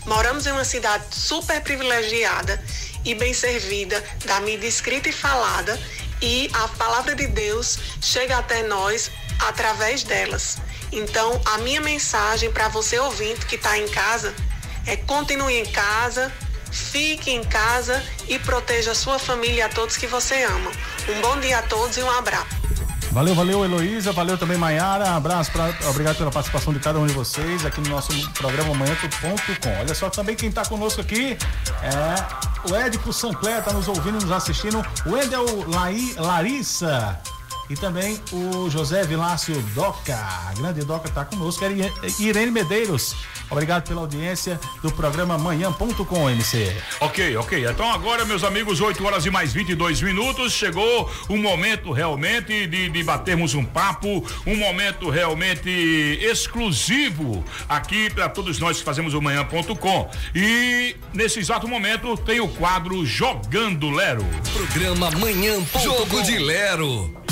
Moramos em uma cidade super privilegiada e bem servida da mídia escrita e falada, e a palavra de Deus chega até nós através delas. Então, a minha mensagem para você ouvinte que está em casa é continue em casa, fique em casa e proteja a sua família e a todos que você ama. Um bom dia a todos e um abraço. Valeu, valeu, Heloísa. Valeu também, Maiara. Abraço, pra, obrigado pela participação de cada um de vocês aqui no nosso programa Manhã.com. Olha só, também quem está conosco aqui é o Édico Sancler, está nos ouvindo, nos assistindo. O Lai, Larissa e também o José Vilácio Doca. A grande Doca está conosco. Irene Medeiros. Obrigado pela audiência do programa Manhã.com MC. Ok, ok. Então agora, meus amigos, 8 horas e mais 22 minutos. Chegou o momento realmente de, de batermos um papo, um momento realmente exclusivo aqui para todos nós que fazemos o Manhã.com. E nesse exato momento tem o quadro Jogando Lero. Programa Manhã.com. Jogo de Lero.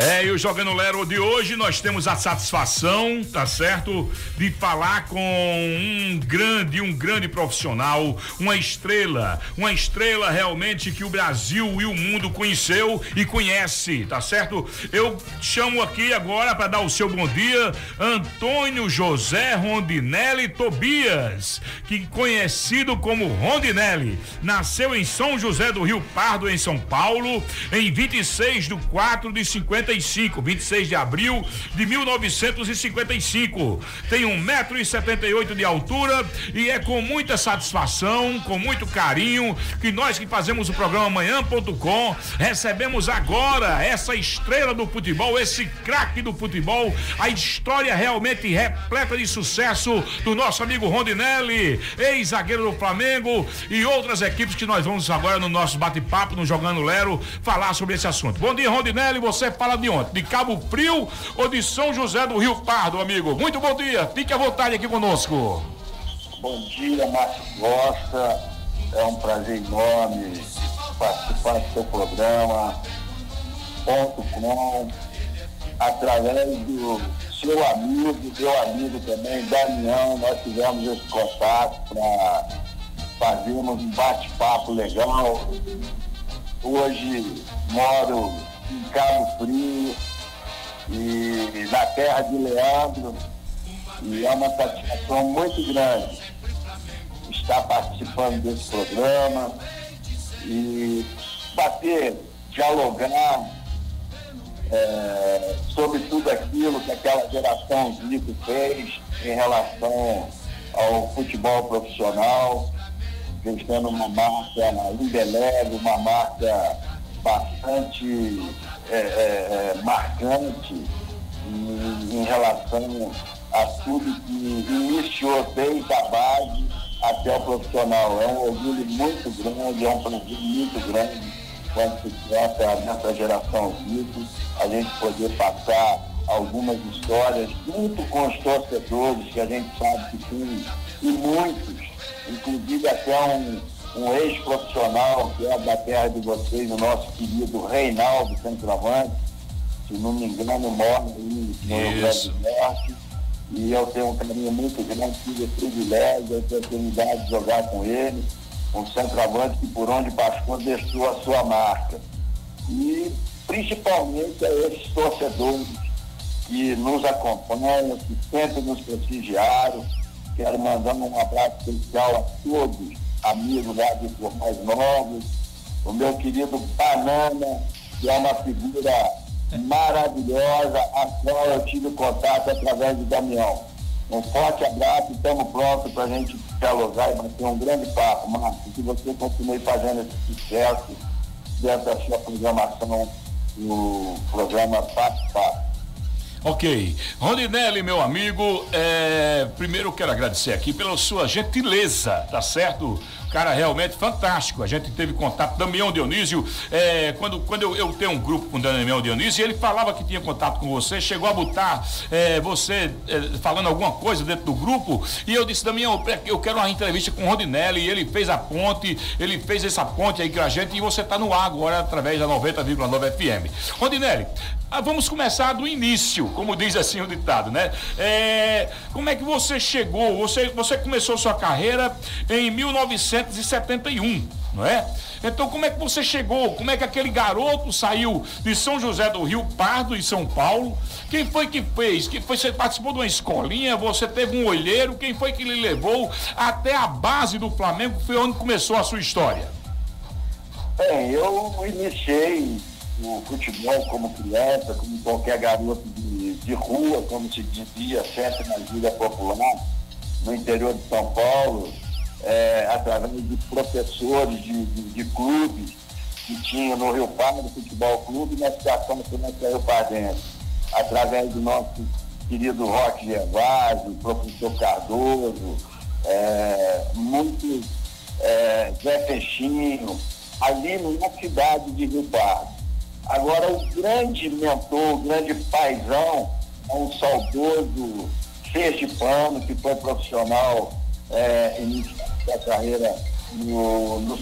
É, e o Jogando Lero de hoje nós temos a satisfação, tá certo? De falar com um grande, um grande profissional, uma estrela, uma estrela realmente que o Brasil e o mundo conheceu e conhece, tá certo? Eu chamo aqui agora para dar o seu bom dia, Antônio José Rondinelli Tobias, que conhecido como Rondinelli, nasceu em São José do Rio Pardo, em São Paulo, em 26 de 4 de 50 55, 26 de abril de 1955. Tem um metro e setenta e oito de altura e é com muita satisfação, com muito carinho que nós que fazemos o programa Manhã.com recebemos agora essa estrela do futebol, esse craque do futebol, a história realmente repleta de sucesso do nosso amigo Rondinelli, ex-zagueiro do Flamengo e outras equipes que nós vamos agora no nosso bate-papo, no Jogando Lero, falar sobre esse assunto. Bom dia, Rondinelli, você fala de onde? De Cabo Frio ou de São José do Rio Pardo, amigo? Muito bom dia, fique à vontade aqui conosco. Bom dia, Márcio Costa. É um prazer enorme participar do seu programa. Ponto com, através do seu amigo, meu amigo também, Damião, nós tivemos esse contato para fazermos um bate-papo legal. Hoje moro em Cabo Frio e na terra de Leandro. E é uma satisfação muito grande estar participando desse programa e bater, dialogar é, sobre tudo aquilo que aquela geração Zico fez em relação ao futebol profissional, deixando uma marca indelével, uma marca bastante é, é, é, marcante em, em, relação a tudo que iniciou desde a base até o profissional. É um orgulho muito grande, é um prazer muito grande quando se trata dessa geração viva, a gente poder passar algumas histórias junto com os torcedores, que a gente sabe que tem, e muitos, inclusive até um um ex-profissional que é da terra de vocês, o nosso querido Reinaldo Centroavante, se não me engano, mora aí no do Norte. E eu tenho um carinho muito grande, tive o privilégio, a oportunidade de jogar com ele, um centroavante que por onde passou deixou a sua marca. E principalmente a esses torcedores que nos acompanham, que sempre nos prestigiaram. Quero mandar um abraço especial a todos amigo lá de mais novos, o meu querido Banana, que é uma figura maravilhosa, a qual eu tive contato através do Damião. Um forte abraço, estamos prontos para a gente dialogar e bater um grande papo, Márcio. Que você continue fazendo esse sucesso dentro da sua programação no programa Passo Passo. Ok. Rondinelli, meu amigo, é, primeiro eu quero agradecer aqui pela sua gentileza, tá certo? Cara realmente fantástico. A gente teve contato, Damião Dionísio, é, quando, quando eu, eu, tenho um grupo com Damião Dionísio, ele falava que tinha contato com você, chegou a botar é, você é, falando alguma coisa dentro do grupo, e eu disse, Damião, eu quero uma entrevista com o Rondinelli, e ele fez a ponte, ele fez essa ponte aí com a gente, e você está no ar agora através da 90,9 FM. Rondinelli, ah, vamos começar do início, como diz assim o ditado, né? É, como é que você chegou? Você, você começou sua carreira em 1971, não é? Então, como é que você chegou? Como é que aquele garoto saiu de São José do Rio Pardo, em São Paulo? Quem foi que fez? Quem foi? Você participou de uma escolinha? Você teve um olheiro? Quem foi que lhe levou até a base do Flamengo? Foi onde começou a sua história? Bem, eu iniciei o futebol como criança, como qualquer garoto de, de rua, como se dizia sempre na gíria popular, no interior de São Paulo, é, através de professores de, de, de, clubes que tinha no Rio Pardo Futebol Clube na Estação Financeira Rio Pardense, através do nosso querido Roque Gervásio, professor Cardoso, é, muito é, Zé Peixinho, ali na cidade de Rio Pardo. Agora, o grande mentor, o grande paizão, é um saudoso sergipano que foi profissional é, da carreira no, no,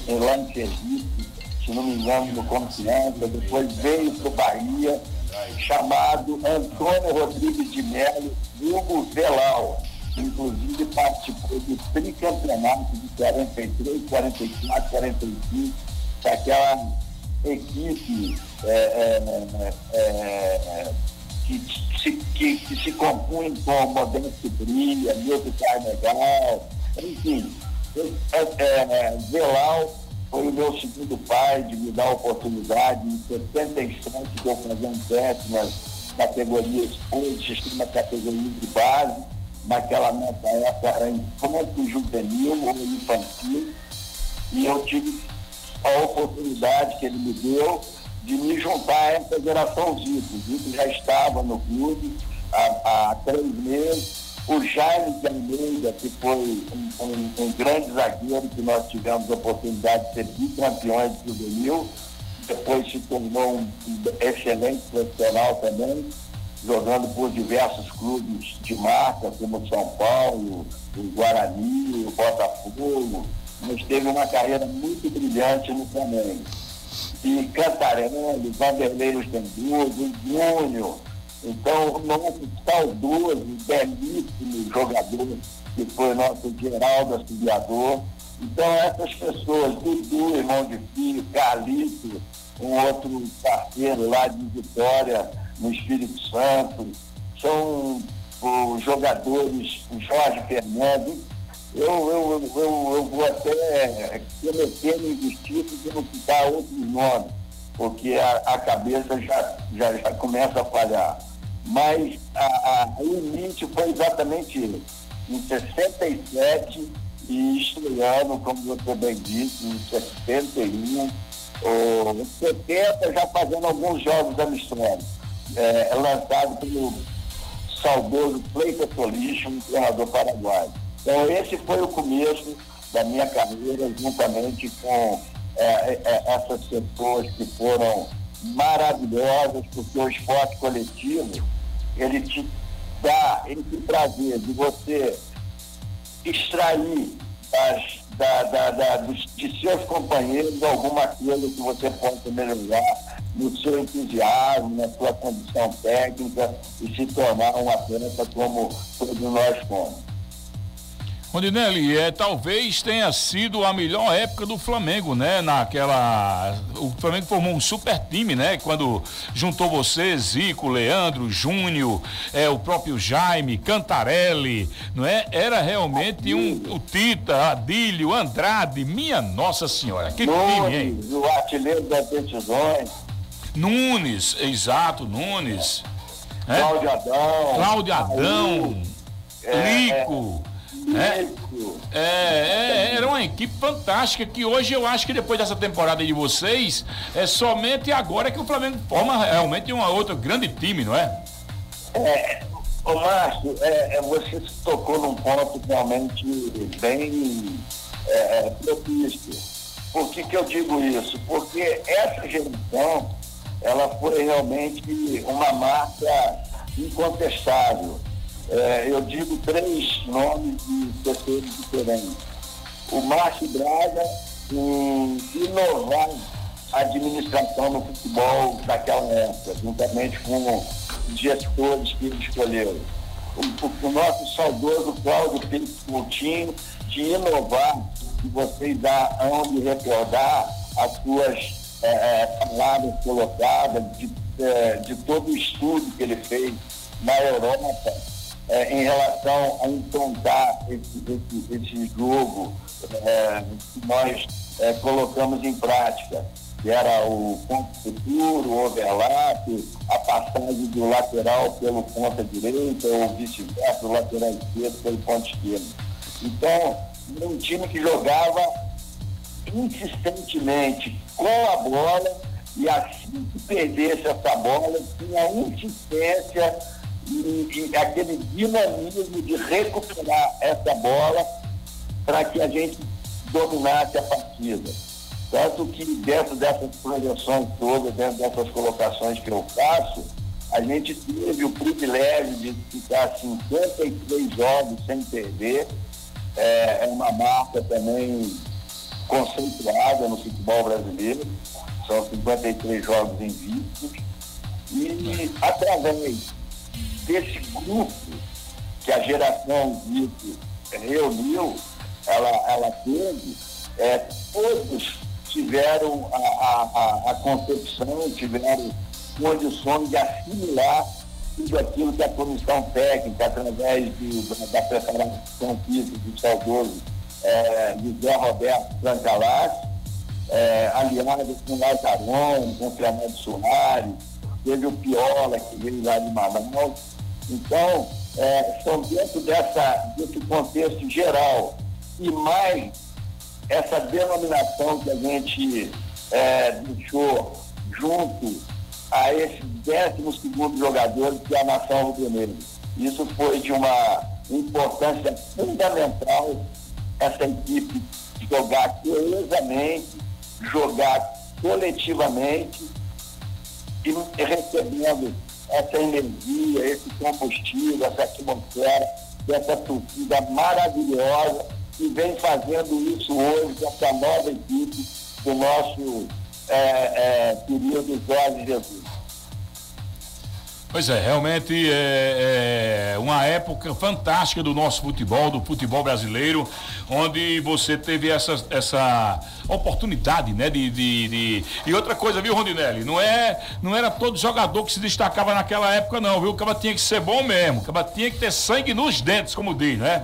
se não me engano, no Confiança, depois veio para o Bahia, chamado Antônio Rodrigues de Melo, Hugo Velal. Inclusive participou do tricampeonato de 43, 44, 45, daquela equipe é, é, é, que, se, que, que, se compunha com Modesto Brilha, Milton Carnegal, enfim. É, é, Velal foi o meu segundo pai de me dar a oportunidade em 77 de eu fazer um teste nas categorias de sistema categoria de base, naquela nessa época era infanto juvenil ou infantil, e eu tive a oportunidade que ele me deu de me juntar a essa geração Zico. O Zico já estava no clube há, há três meses. O Jaime de Almeida, que foi um, um, um, grande zagueiro que nós tivemos a oportunidade de ser bicampeões de juvenil, depois se tornou um excelente profissional também, jogando por diversos clubes de marca, como São Paulo, o Guarani, o Botafogo, mas teve uma carreira muito brilhante no Flamengo e Cantarelli, Vanderlei Luxemburgo, Júnior. Então, o nosso saudoso, belíssimo jogador, que foi o nosso Geraldo Auxiliador. Então, essas pessoas, Dudu, irmão de filho, Carlito, um outro parceiro lá de Vitória, no Espírito Santo, são os jogadores, o Jorge Fernandes, eu, eu, eu, eu vou até cometer no injustiça de não citar outros nomes, porque a, a cabeça já, já, já começa a falhar. Mas a, a, o limite foi exatamente isso. Em 67 e estreando, como você bem disse, em 71, ou 70 já fazendo alguns jogos amistosos, é, lançado pelo saudoso Cleiton Solis, um treinador paraguaio. Então, esse foi o começo da minha carreira, juntamente com é, é, é, essas pessoas que foram maravilhosas, porque o esporte coletivo, ele te dá esse prazer de você extrair das, da, da, da, dos, de seus companheiros alguma coisa que você possa melhorar no seu entusiasmo, na sua condição técnica e se tornar um atleta como todos nós fomos. Rondinelli, é, talvez tenha sido a melhor época do Flamengo, né? Naquela. O Flamengo formou um super time, né? Quando juntou você, Zico, Leandro, Júnior, é, o próprio Jaime, Cantarelli, não é? Era realmente um. O Tita, Adílio, Andrade, minha Nossa Senhora. Que Nunes, time, hein? O artilheiro das decisões. Nunes, exato, Nunes. É? Cláudio Adão. Cláudio Adão. É, Lico. É. É, é, é, era uma equipe fantástica que hoje eu acho que depois dessa temporada de vocês, é somente agora que o Flamengo forma realmente um outro grande time, não é? É, ô Márcio, é, é você tocou num ponto realmente bem é, é, propício. Por que, que eu digo isso? Porque essa geração, ela foi realmente uma marca incontestável é, eu digo três nomes de setores diferentes. O Márcio Braga em inovar a administração no futebol daquela época, juntamente com os gestores que ele escolheu. O, o, nosso saudoso Cláudio Pires Coutinho de inovar, que vocês hão de recordar as suas é, é, palavras colocadas, de, é, de todo o estudo que ele fez na Europa é, em relação a enfrentar esse, esse, esse jogo é, que nós é, colocamos em prática. que era o ponto futuro, o overlap, a passagem do lateral pelo ponta direita ou vice-versa, do lateral esquerdo pelo ponto esquerdo. Então, um time que jogava insistentemente com a bola e assim que perdesse essa bola, tinha insistência e, e aquele dinamismo de recuperar essa bola para que a gente dominasse a partida. Tanto que dentro dessas projeções todas, dentro dessas colocações que eu faço, a gente teve o privilégio de ficar 53 jogos sem perder. É, é uma marca também conceituada no futebol brasileiro. São 53 jogos invictos. E através desse grupo que a geração Vitor reuniu, ela, ela teve, é, todos tiveram a, a, a, concepção, tiveram condições de assimilar tudo aquilo que a comissão técnica, através de, da, preparação física do saudoso é, José Roberto Francalas, é, aliado com o Lazaron, com Fernando Soares, teve o Piola, que veio lá de Manaus. Então, é, são dentro dessa, desse contexto geral. E mais essa denominação que a gente é, deixou junto a esse décimo segundo jogador que é a nação rubro Isso foi de uma importância fundamental essa equipe jogar coesamente, jogar coletivamente e recebendo essa energia, esse combustível, essa atmosfera, essa torcida maravilhosa que vem fazendo isso hoje com essa nova equipe do nosso é, é, querido Jorge Jesus. Pois é, realmente é, é, uma época fantástica do nosso futebol, do futebol brasileiro, onde você teve essa, essa oportunidade, né? De, de, de... E outra coisa, viu, Rondinelli? Não, é, não era todo jogador que se destacava naquela época, não, viu? O cara tinha que ser bom mesmo, o cara tinha que ter sangue nos dentes, como diz, né?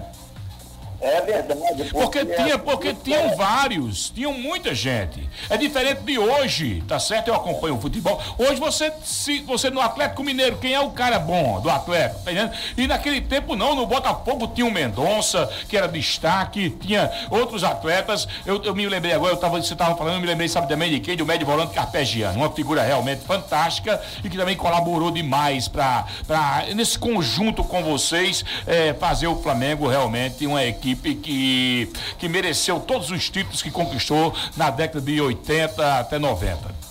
É verdade. Porque, porque tinha, porque é... tinham vários, tinham muita gente. É diferente de hoje, tá certo? Eu acompanho o futebol. Hoje você, se você no Atlético Mineiro, quem é o cara bom do Atlético? Tá entendendo? E naquele tempo não, no Botafogo tinha o Mendonça, que era destaque, tinha outros atletas. Eu, eu me lembrei agora, eu tava, você estava falando, eu me lembrei, sabe também de quem? Do médio volante Carpegiano, uma figura realmente fantástica e que também colaborou demais para nesse conjunto com vocês, é, fazer o Flamengo realmente uma equipe equipe que, que mereceu todos os títulos que conquistou na década de 80 até 90.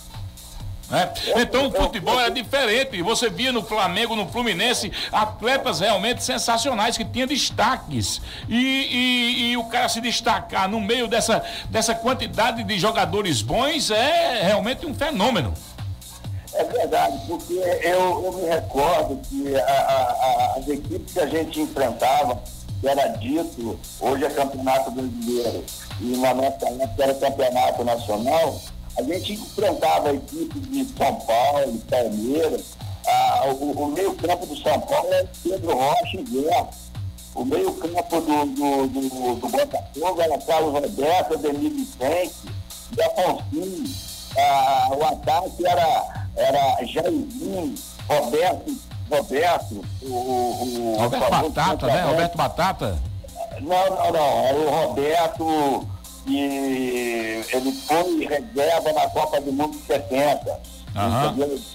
Né? Então o futebol era diferente. Você via no Flamengo, no Fluminense, atletas realmente sensacionais que tinham destaques. E, e, e, o cara se destacar no meio dessa, dessa quantidade de jogadores bons é realmente um fenômeno. É verdade, porque eu, eu me recordo que a, a, as equipes que a gente enfrentava que era dito, hoje é campeonato brasileiro, e na nossa época era campeonato nacional, a gente enfrentava a equipe de São Paulo, Palmeiras, ah, o, o meio-campo do São Paulo era Pedro Rocha e Guerra. O meio-campo do, do, do, do, Botafogo era Carlos Roberto, Ademir Vicente, Afonso. Ah, o ataque era, era Jairzinho, Roberto Roberto, o. o Roberto Batata, né? Roberto Batata? Não, não, não. É o Roberto e ele foi reserva na Copa do Mundo de 70. Uhum.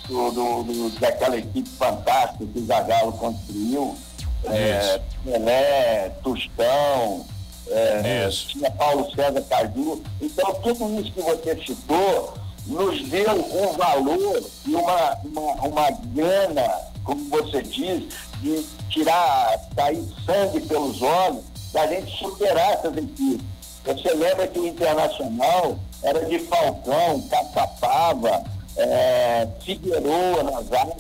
Do, do, do, daquela equipe fantástica que o Zagallo construiu. É, Pelé, Tostão, é, tinha Paulo César Caju. Então, tudo isso que você citou nos deu um valor e uma, uma, uma gana como você diz, de tirar, sair sangue pelos olhos, da gente superar essas equipes. Você lembra que o Internacional era de Falcão, Caçapava, é, Figueroa nas áreas,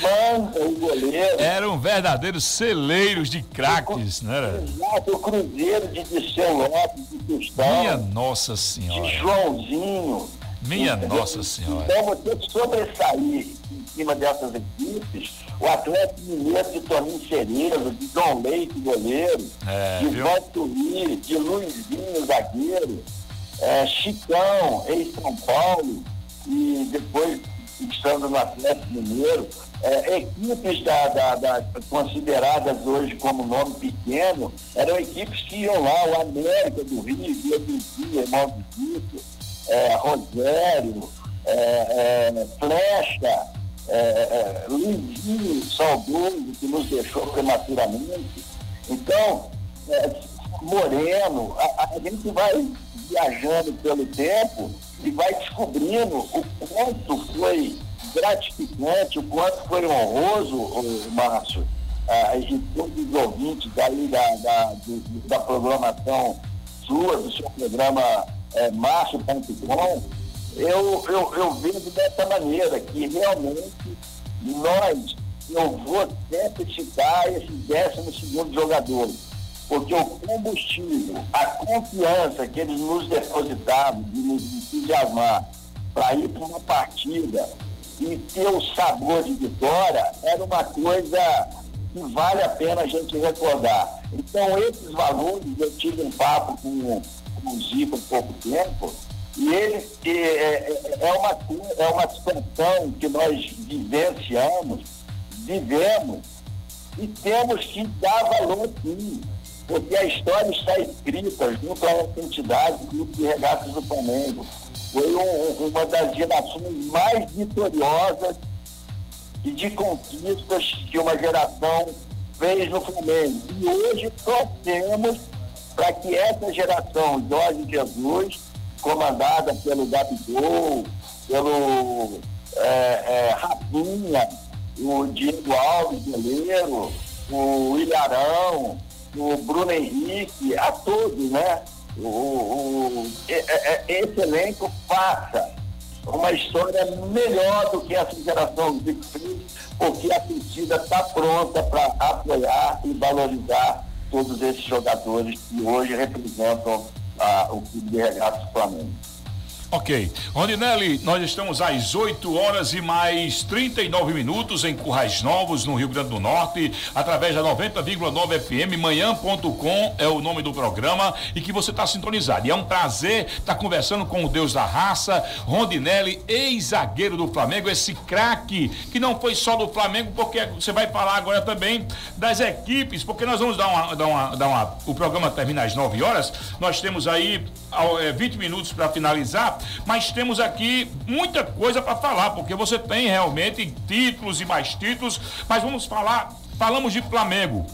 Manda o goleiro. Eram verdadeiros celeiros de craques, não era? Exato, o Cruzeiro de Disseu Lopes, de Tostão. Minha Nossa Senhora. De Joãozinho. Minha Nossa Senhora. Então você sobressair cima dessas equipes, o Atlético Mineiro de Toninho Cerezo, de Dom Leite, goleiro, é, de Valtuí, de Luizinho, zagueiro, é, Chicão, ex-São Paulo, e depois estando no Atlético Mineiro, é, equipes da, da, da, consideradas hoje como nome pequeno, eram equipes que iam lá, o América do Rio, Bielizia, Maldito, é, Rogério, é, é, Flecha, é, é, Luizinho Saudoso, que nos deixou prematuramente. Então, é, Moreno, a, a gente vai viajando pelo tempo e vai descobrindo o quanto foi gratificante, o quanto foi honroso, o Márcio, ah, e todos os ouvintes aí da, da, da programação sua, do seu programa é, Márcio.com, eu, eu, eu vejo dessa maneira, que realmente nós, eu vou sempre citar esses décimos segundos jogadores porque o combustível, a confiança que eles nos depositavam de nos entusiasmar para ir para uma partida e ter o sabor de vitória era uma coisa que vale a pena a gente recordar. Então, esses valores, eu tive um papo com, com o Zico há pouco tempo, e ele é, é, é, uma, é uma situação que nós vivenciamos, vivemos, e temos que dar valor sim porque a história está escrita junto essa entidade, Grupo de Regatas do Flamengo. Foi um, uma das gerações mais vitoriosas e de conquistas que uma geração fez no Flamengo. E hoje torcemos para que essa geração, Jorge Jesus, comandada pelo Gabigol, pelo é, é, Rafinha, o Diego Alves, goleiro, o Ilharão, o Bruno Henrique, a todos, né? O, o, esse elenco faça uma história melhor do que essa geração de porque a torcida está pronta para apoiar e valorizar todos esses jogadores que hoje representam ah, o clube de regatas Flamengo. Ok. Rondinelli, nós estamos às 8 horas e mais 39 minutos em Currais Novos, no Rio Grande do Norte, através da 90,9 FM, manhã.com é o nome do programa e que você está sintonizado. E é um prazer estar tá conversando com o Deus da raça, Rondinelli, ex-zagueiro do Flamengo, esse craque que não foi só do Flamengo, porque você vai falar agora também das equipes, porque nós vamos dar uma. Dar uma, dar uma o programa termina às 9 horas, nós temos aí 20 é, minutos para finalizar mas temos aqui muita coisa para falar, porque você tem realmente títulos e mais títulos, mas vamos falar, falamos de Flamengo.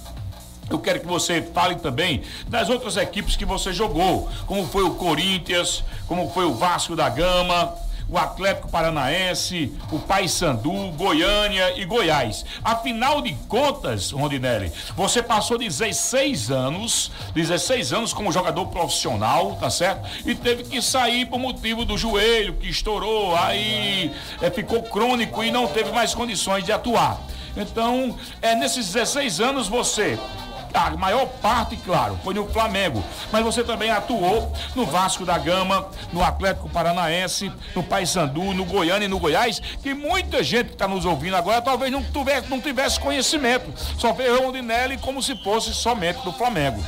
Eu quero que você fale também das outras equipes que você jogou, como foi o Corinthians, como foi o Vasco da Gama, o Atlético Paranaense, o Paysandu, Goiânia e Goiás. Afinal de contas, Rondinelli, você passou 16 anos, 16 anos como jogador profissional, tá certo? E teve que sair por motivo do joelho que estourou, aí é, ficou crônico e não teve mais condições de atuar. Então, é, nesses 16 anos você a maior parte, claro, foi no Flamengo. Mas você também atuou no Vasco da Gama, no Atlético Paranaense, no Paysandu, no Goiânia e no Goiás, que muita gente que está nos ouvindo agora talvez não tivesse, não tivesse conhecimento. Só vê Rondinelli como se fosse somente do Flamengo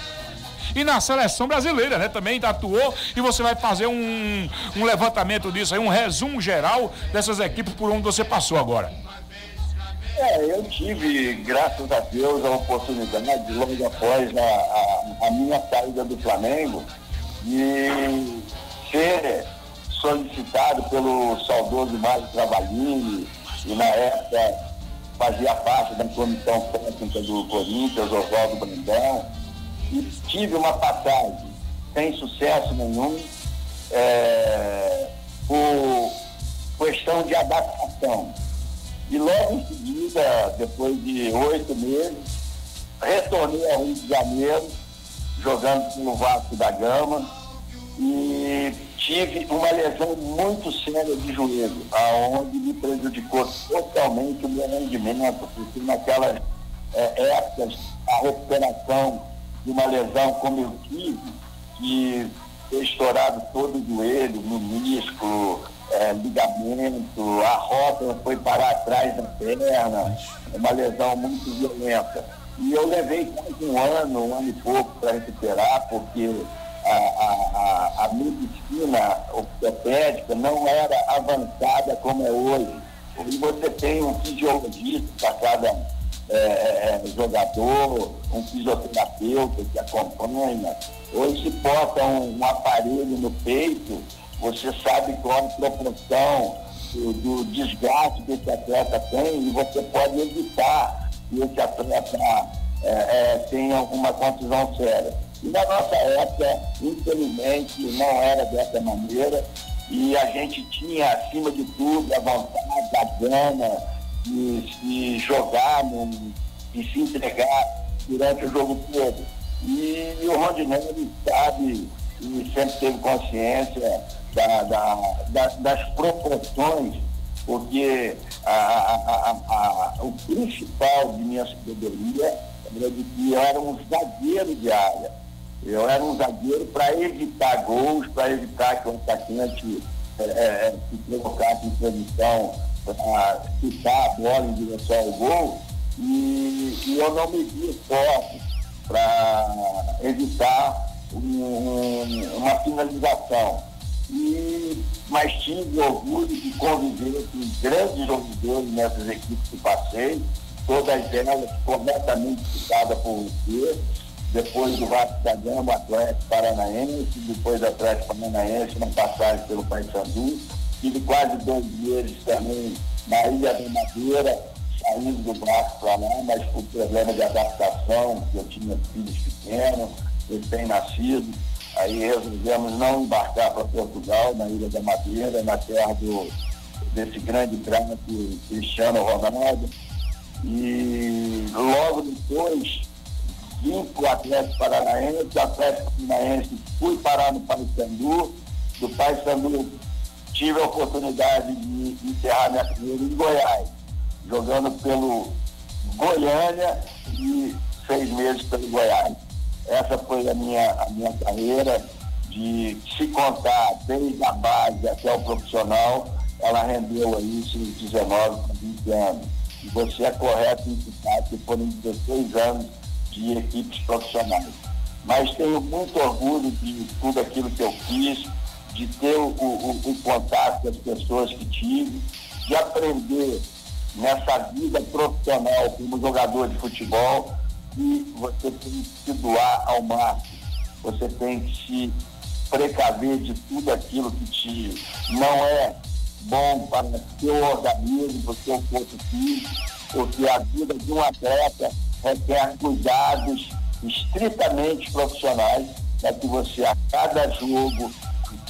e na seleção brasileira, né? Também atuou e você vai fazer um, um levantamento disso aí, um resumo geral dessas equipes por onde você passou agora. É, eu tive, graças a Deus, a oportunidade, logo após a, a, a minha saída do Flamengo, de ser solicitado pelo saudoso Mário Travalini, e na época fazia parte da comissão técnica do Corinthians, Oswaldo Brandão, e tive uma passagem sem sucesso nenhum, é, por questão de adaptação e logo em seguida, depois de oito meses, retornei ao Rio de Janeiro, jogando pelo Vasco da Gama, e tive uma lesão muito séria de joelho, aonde me prejudicou totalmente o meu rendimento, porque naquelas é, épocas a recuperação de uma lesão como eu tive, que estourado todo o joelho, menisco, é, ligamento, a roda foi parar atrás da perna, uma lesão muito violenta. E eu levei quase um ano, um ano e pouco para recuperar, porque a, a, a, a medicina ortopédica não era avançada como é hoje. E você tem um fisiologista para cada é, é, é, jogador, um fisioterapeuta que acompanha. Hoje se bota um, um aparelho no peito, você sabe qual a proporção do, do, desgaste que esse atleta tem e você pode evitar que esse atleta é, é, tenha uma contusão séria. E na nossa época, infelizmente, não era dessa maneira e a gente tinha, acima de tudo, a vontade, a gana de, de jogar no, e se entregar durante o jogo todo. E, e o Rondinelli sabe e sempre teve consciência da, da, da, das proporções, porque a, a, a, o principal de minha sabedoria era de que eu era um zagueiro de área. Eu era um zagueiro para evitar gols, para evitar que o atacante é, é, se provocasse em posição para chutar a bola em direção ao gol. E, e eu não me vi forte para evitar um, uma finalização. E, mas tive orgulho de conviver com grandes jogadores nessas equipes que passei, todas elas completamente citadas por você. Depois do Vasco da Gama, Atlético Paranaense, depois do Atlético Paranaense, uma passagem pelo Paysandu. Tive quase dois meses também na Ilha da Madeira, saindo do Vasco para lá, mas por problema de adaptação, que eu tinha filhos pequenos, recém-nascidos. Aí resolvemos não embarcar para Portugal, na Ilha da Madeira, na terra do, desse grande craque Cristiano Ronaldo. E logo depois vim para o Atlético Paranaense, o Atlético Paranaense fui parar no Paysandu, do Paysandu tive a oportunidade de encerrar minha carreira em Goiás, jogando pelo Goiânia e seis meses pelo Goiás. Essa foi a minha, a minha carreira de se contar desde a base até o profissional, ela rendeu aí esses 19 para 20 anos. E você é correto em citar que foram 16 anos de equipes profissionais. Mas tenho muito orgulho de tudo aquilo que eu fiz, de ter o, o, o contato com as pessoas que tive, de aprender nessa vida profissional como jogador de futebol, que você tem que se doar ao máximo. Você tem que se precaver de tudo aquilo que te não é bom para o seu organismo, para o seu corpo físico, porque a vida de um atleta requer cuidados estritamente profissionais para que você a cada jogo,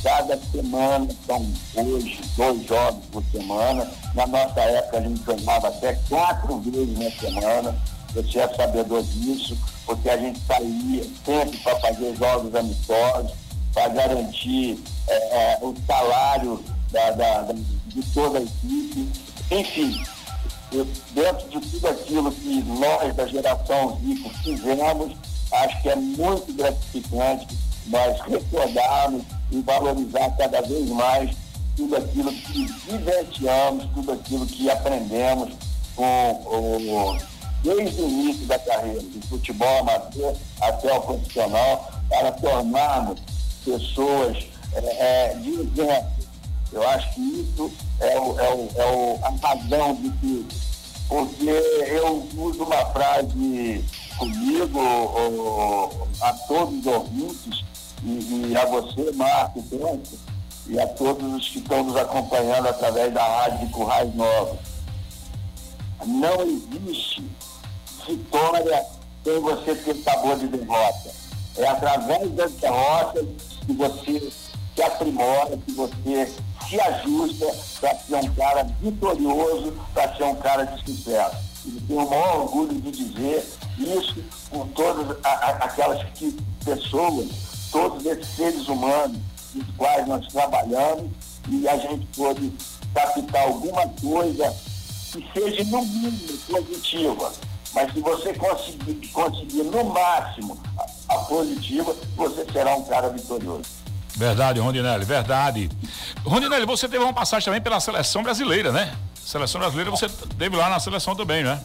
cada semana, são hoje dois jogos por semana, na nossa época a gente jogava até quatro vezes na semana, você é sabedor disso, porque a gente saía sempre para fazer jogos amistosos, para garantir é, é, o salário da, da, da, de toda a equipe. Enfim, eu, dentro de tudo aquilo que nós da geração Zico fizemos, acho que é muito gratificante nós recordarmos e valorizar cada vez mais tudo aquilo que vivenciamos, tudo aquilo que aprendemos com o desde o início da carreira, do futebol amador até o profissional, para tornarmos pessoas é, é, de exemplo. Eu acho que isso é, o, é, o, é o, a razão de tudo. Porque eu uso uma frase comigo, a todos os ouvintes, e, e a você, Marco, França, e a todos os que estão nos acompanhando através da rádio Currais Novos. Não existe vitória sem você ter sabor de derrota. É através das derrotas que você se aprimora, que você se ajusta para ser um cara vitorioso, para ser um cara de sucesso. E tenho o maior orgulho de dizer isso com todas aquelas que, pessoas, todos esses seres humanos com os quais nós trabalhamos e a gente pode captar alguma coisa que seja no mínimo positiva mas se você conseguir, conseguir no máximo a, a positiva, você será um cara vitorioso. Verdade, Rondinelli, verdade. Rondinelli, você teve uma passagem também pela seleção brasileira, né? Seleção brasileira, você teve lá na seleção também, né?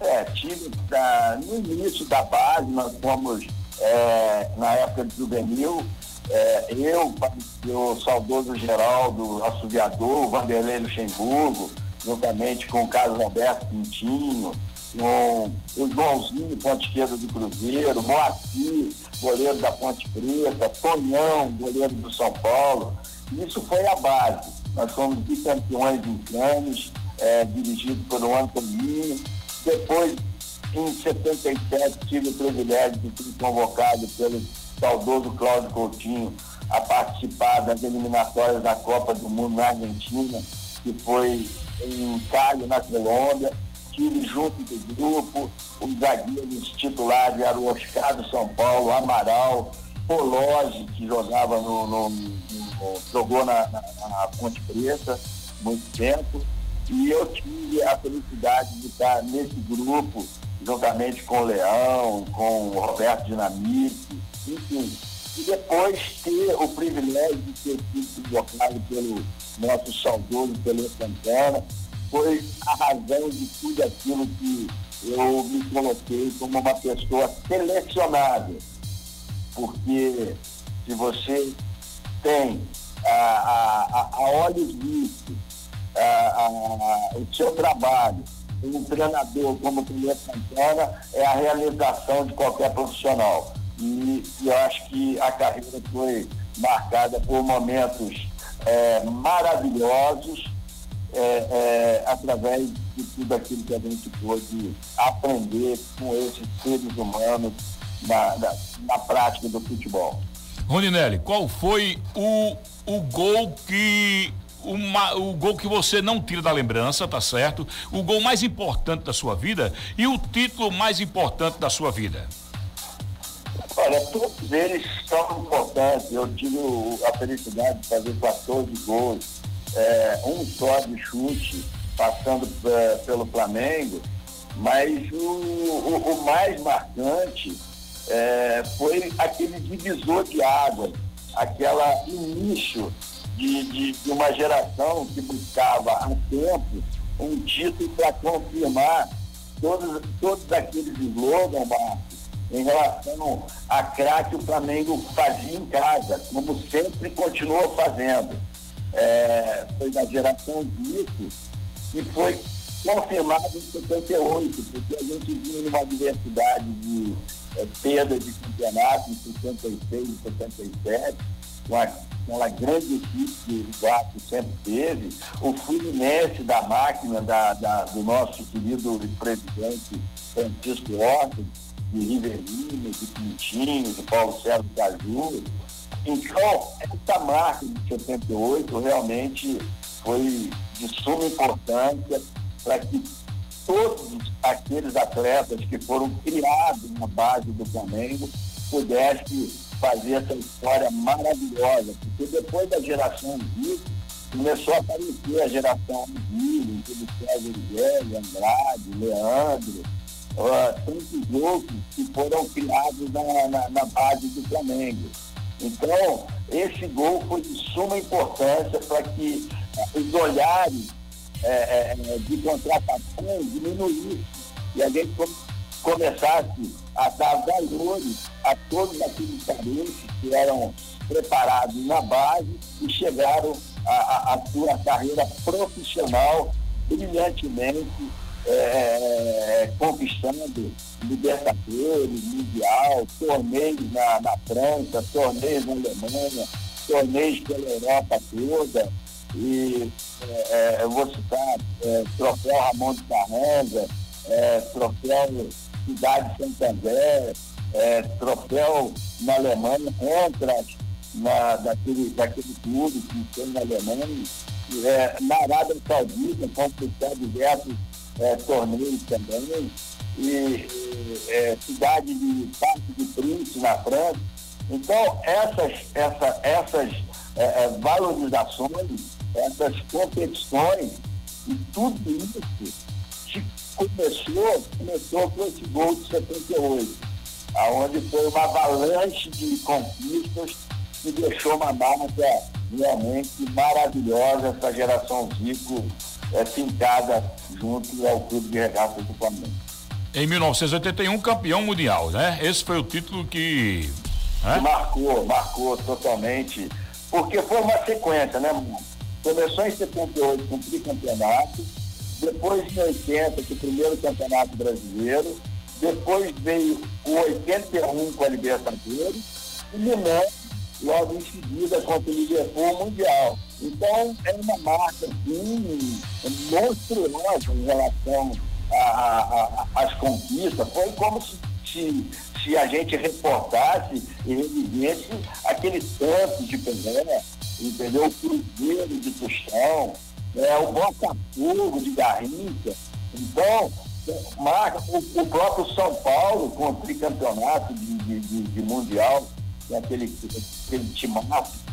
É, tive da, no início da base, nós fomos é, na época de juvenil, É, eu, o saudoso Geraldo Assoviador, o Vanderlei Luxemburgo, juntamente com o Carlos Alberto Quintinho, com o Joãozinho, ponte esquerda do Cruzeiro, Moacir, goleiro da Ponte Preta, Tonhão, goleiro do São Paulo. Isso foi a base. Nós fomos bicampeões em Cannes, é, dirigido pelo Antoninho. Depois, em 77, tive o privilégio de ser convocado pelo saudoso Cláudio Coutinho a participar das eliminatórias da Copa do Mundo na Argentina, que foi em Cali, na Colômbia. Tive junto do grupo os zagueiros titulares eram Oscar do São Paulo, Amaral, Pologe, que jogava no, no, no jogou na, na, na Ponte Preta muito tempo. E eu tive a felicidade de estar nesse grupo, juntamente com o Leão, com o Roberto Dinamite, enfim. E depois ter o privilégio de ter sido convocado pelo nosso saudoso Pelé Santana, foi a razão de tudo aquilo que eu me coloquei como uma pessoa selecionada. Porque se você tem a, a, a olhos vistos o seu trabalho, um treinador como o Pelé Santana é a realização de qualquer profissional. E, e eu acho que a carreira foi marcada por momentos é, maravilhosos é, é, através de tudo aquilo que a gente pôde aprender com esses seres humanos na, na, na prática do futebol. Roninelli, qual foi o, o gol que uma, o gol que você não tira da lembrança, tá certo? O gol mais importante da sua vida e o título mais importante da sua vida? Olha, todos eles são importantes. Eu tive a felicidade de fazer 14 gols, é, um só de chute, passando é, pelo Flamengo, mas o, o, o mais marcante é, foi aquele divisor de água, aquela início de, de, de uma geração que buscava há tempo um título para confirmar todos, todos aqueles slogans, Marcos, em relação a craque o Flamengo fazia em casa, como sempre continua fazendo. É, foi da geração disso e foi confirmado em 78, porque a gente vinha numa diversidade de é, perda de campeonato em 66 e 77, com aquela grande equipe que o Vasco sempre teve, o Fluminense da máquina da, da, do nosso querido presidente Francisco Horta, de Riverinho, de Pintinho, de Paulo Sérgio Caju. Então, essa marca de 78 realmente foi de suma importância para que todos aqueles atletas que foram criados na base do Flamengo pudessem fazer essa história maravilhosa, porque depois da geração Zico, começou a aparecer a geração Zico, tudo Sérgio Miguel, Andrade, Leandro, uh, tantos outros que foram criados na, na, na base do Flamengo. Então, esse gol foi de suma importância para que os olhares é, é, de contratação diminuíssem e a gente começasse a dar valores a todos aqueles talentos que eram preparados na base e chegaram à sua carreira profissional brilhantemente é, é, conquistando Libertadores, Mundial, torneios na, na França, torneios na Alemanha, torneios pela Europa toda. E é, é eu vou citar é, troféu Ramon de Carranza, é, troféu Cidade Santander, é, troféu na Alemanha, entra na, daquele, daquele clube que tem na Alemanha, é, na Arábia Saudita, conquistar diversos é, torneios também, e é, cidade de Parque de Príncipe na França. Então, essas, essa, essas é, é, valorizações, essas competições, e tudo isso começou, começou com esse gol de 78, aonde foi uma avalanche de conquistas que deixou uma marca realmente maravilhosa, essa geração Zico é, fincada junto ao Clube de Regatas do Flamengo. Em 1981, campeão mundial, né? Esse foi o título que É? Marcou, marcou totalmente. Porque foi uma sequência, né? Começou em 78 com o tricampeonato, depois em 80 com o primeiro campeonato brasileiro, depois veio o 81 com a Libertadores e Milan logo em seguida contra o Liverpool Mundial. Então é uma marca assim, monstruosa em relação às conquistas. Foi como se, se, se, a gente reportasse e revivesse aquele tanto de Pelé, entendeu? O Cruzeiro de Tostão, é, o Botafogo de Garrincha. Então, marca o, o, próprio São Paulo com o tricampeonato de, de, de, de Mundial, aquele, aquele timaço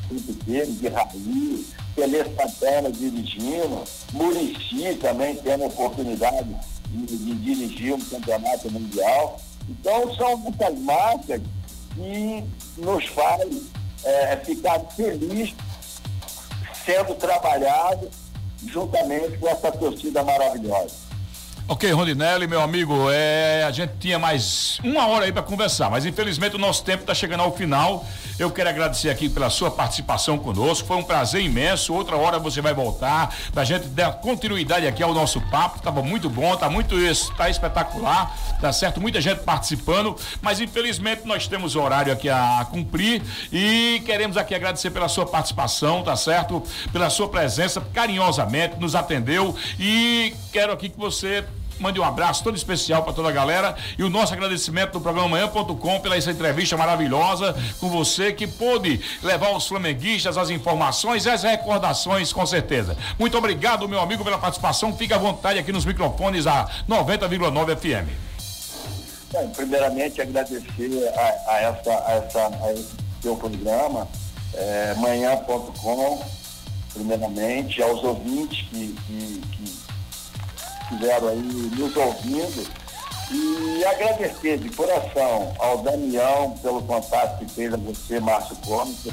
dele, de Raí, Pelé Santana dirigindo, Murici também tendo oportunidade de, de, dirigir um campeonato mundial. Então são muitas marcas que nos faz é, ficar feliz sendo trabalhado juntamente com essa torcida maravilhosa. Ok, Rondinelli, meu amigo, é, a gente tinha mais uma hora aí para conversar, mas infelizmente o nosso tempo está chegando ao final. Eu quero agradecer aqui pela sua participação conosco, foi um prazer imenso. Outra hora você vai voltar para a gente dar continuidade aqui ao nosso papo. Tava muito bom, tá muito tá espetacular, tá certo? Muita gente participando, mas infelizmente nós temos horário aqui a cumprir e queremos aqui agradecer pela sua participação, tá certo? Pela sua presença, carinhosamente nos atendeu e quero aqui que você Mande um abraço todo especial para toda a galera e o nosso agradecimento do programa Manhã.com pela essa entrevista maravilhosa com você que pôde levar os flamenguistas as informações e as recordações com certeza. Muito obrigado, meu amigo, pela participação. Fique à vontade aqui nos microfones a 90,9 FM. Primeiramente agradecer a, a, essa, a, essa, a esse seu programa, é, manhã.com, primeiramente, aos ouvintes que, que estiveram aí nos ouvindo. E agradecer de coração ao Damião pelo contato que fez a você, Márcio Cômica,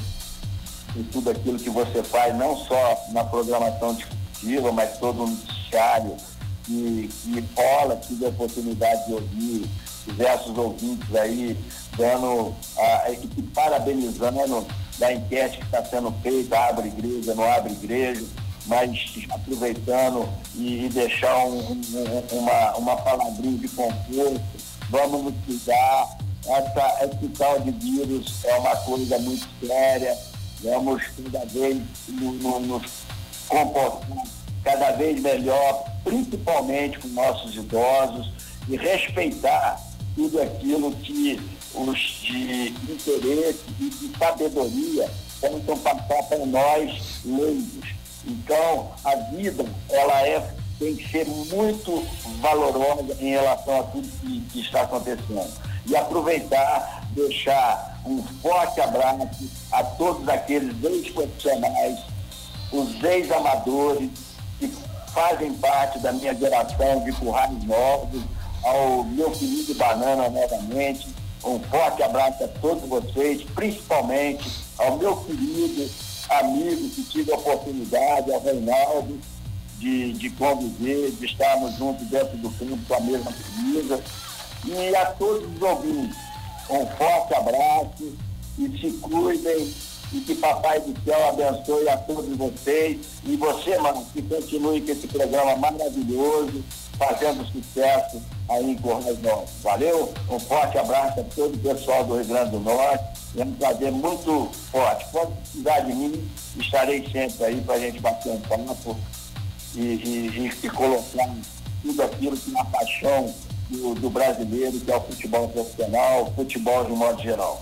e tudo aquilo que você faz, não só na programação discutiva, mas todo o noticiário que, que rola, tive a oportunidade de ouvir diversos ouvintes aí, dando, a, e parabenizando da enquete que está sendo feita, abre igreja, não abre igreja mas aproveitando e, e deixar um, um, uma, uma palavrinha de conforto, vamos nos cuidar. Essa, esse tal de vírus é uma coisa muito séria, vamos cada vez nos comportar cada vez melhor, principalmente com nossos idosos, e respeitar tudo aquilo que os de interesse e de sabedoria tentam passar para nós leigos então, a vida, ela é, tem que ser muito valorosa em relação a tudo que, que está acontecendo. E aproveitar, deixar um forte abraço a todos aqueles ex-profissionais, os ex-amadores, que fazem parte da minha geração de currais novos, ao meu querido Banana novamente. Um forte abraço a todos vocês, principalmente ao meu querido amigo que tive a oportunidade, ao Reinaldo, de, de conviver, de estarmos juntos dentro do campo com a mesma camisa. E a todos os ouvintes, um forte abraço e se cuidem e que Papai do Céu abençoe a todos vocês. E você, mano, que continue com esse programa maravilhoso, fazendo sucesso aí em Correios Novos. Valeu? Um forte abraço a todo o pessoal do Rio Grande do Norte é um prazer muito forte. Pode precisar de mim, estarei sempre aí para a gente bater um papo e, e, e, colocar tudo aquilo que é a paixão do, do brasileiro, que é o futebol profissional, futebol de modo geral.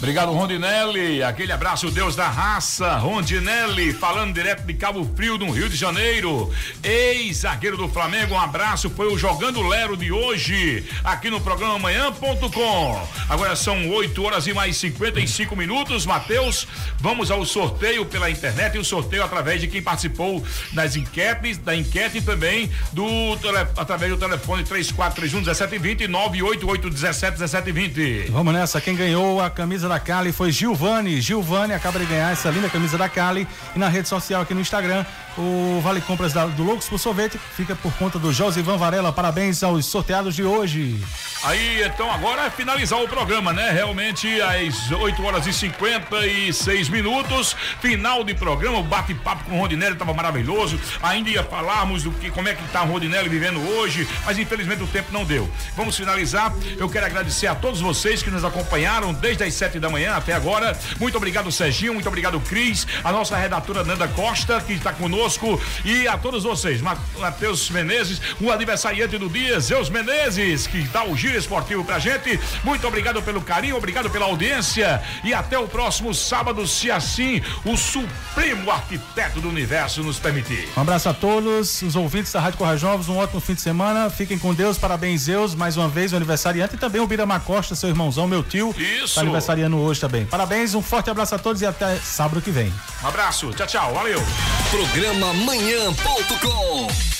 Obrigado, Rondinelli. Aquele abraço, Deus da raça. Rondinelli, falando direto de Cabo Frio, no Rio de Janeiro. Ex-zagueiro do Flamengo, um abraço. Foi o Jogando Lero de hoje, aqui no programa Manhã.com. Agora são 8 horas e mais 55 minutos. Matheus, vamos ao sorteio pela internet e o sorteio através de quem participou das enquetes, da enquete e também do tele, através do telefone 3431 1720 988 17 1720. Vamos nessa, quem ganhou a camisa da Cali foi Gilvani. Gilvani acaba de ganhar essa linda camisa da Cali. E na rede social aqui no Instagram, o Vale Compras da, do Loucos por Sorvete fica por conta do Josivan Varela. Parabéns aos sorteados de hoje. Aí, então, agora é finalizar o programa, né? Realmente, às 8 horas e 56 minutos, final de programa, o bate-papo com o Rodinelli estava maravilhoso. Ainda ia falarmos do que, como é que tá o Rodinelli vivendo hoje, mas infelizmente o tempo não deu. Vamos finalizar. Eu quero agradecer a todos vocês que nos acompanharam desde as 7 da manhã até agora. Muito obrigado, Serginho. Muito obrigado, Cris. A nossa redatora Nanda Costa, que está conosco. E a todos vocês, Matheus Menezes, o aniversariante do dia, Zeus Menezes, que dá o giro esportivo pra gente. Muito obrigado pelo carinho, obrigado pela audiência. E até o próximo sábado, se assim o supremo arquiteto do universo nos permitir. Um abraço a todos, os ouvintes da Rádio Corrais Novos, um ótimo fim de semana. Fiquem com Deus, parabéns, Zeus, mais uma vez, o aniversariante. E também o Birama Costa, seu irmãozão, meu tio. Isso. Tá aniversariando hoje também. Parabéns, um forte abraço a todos e até sábado que vem. Um abraço, tchau, tchau, valeu. Programa Manhã.com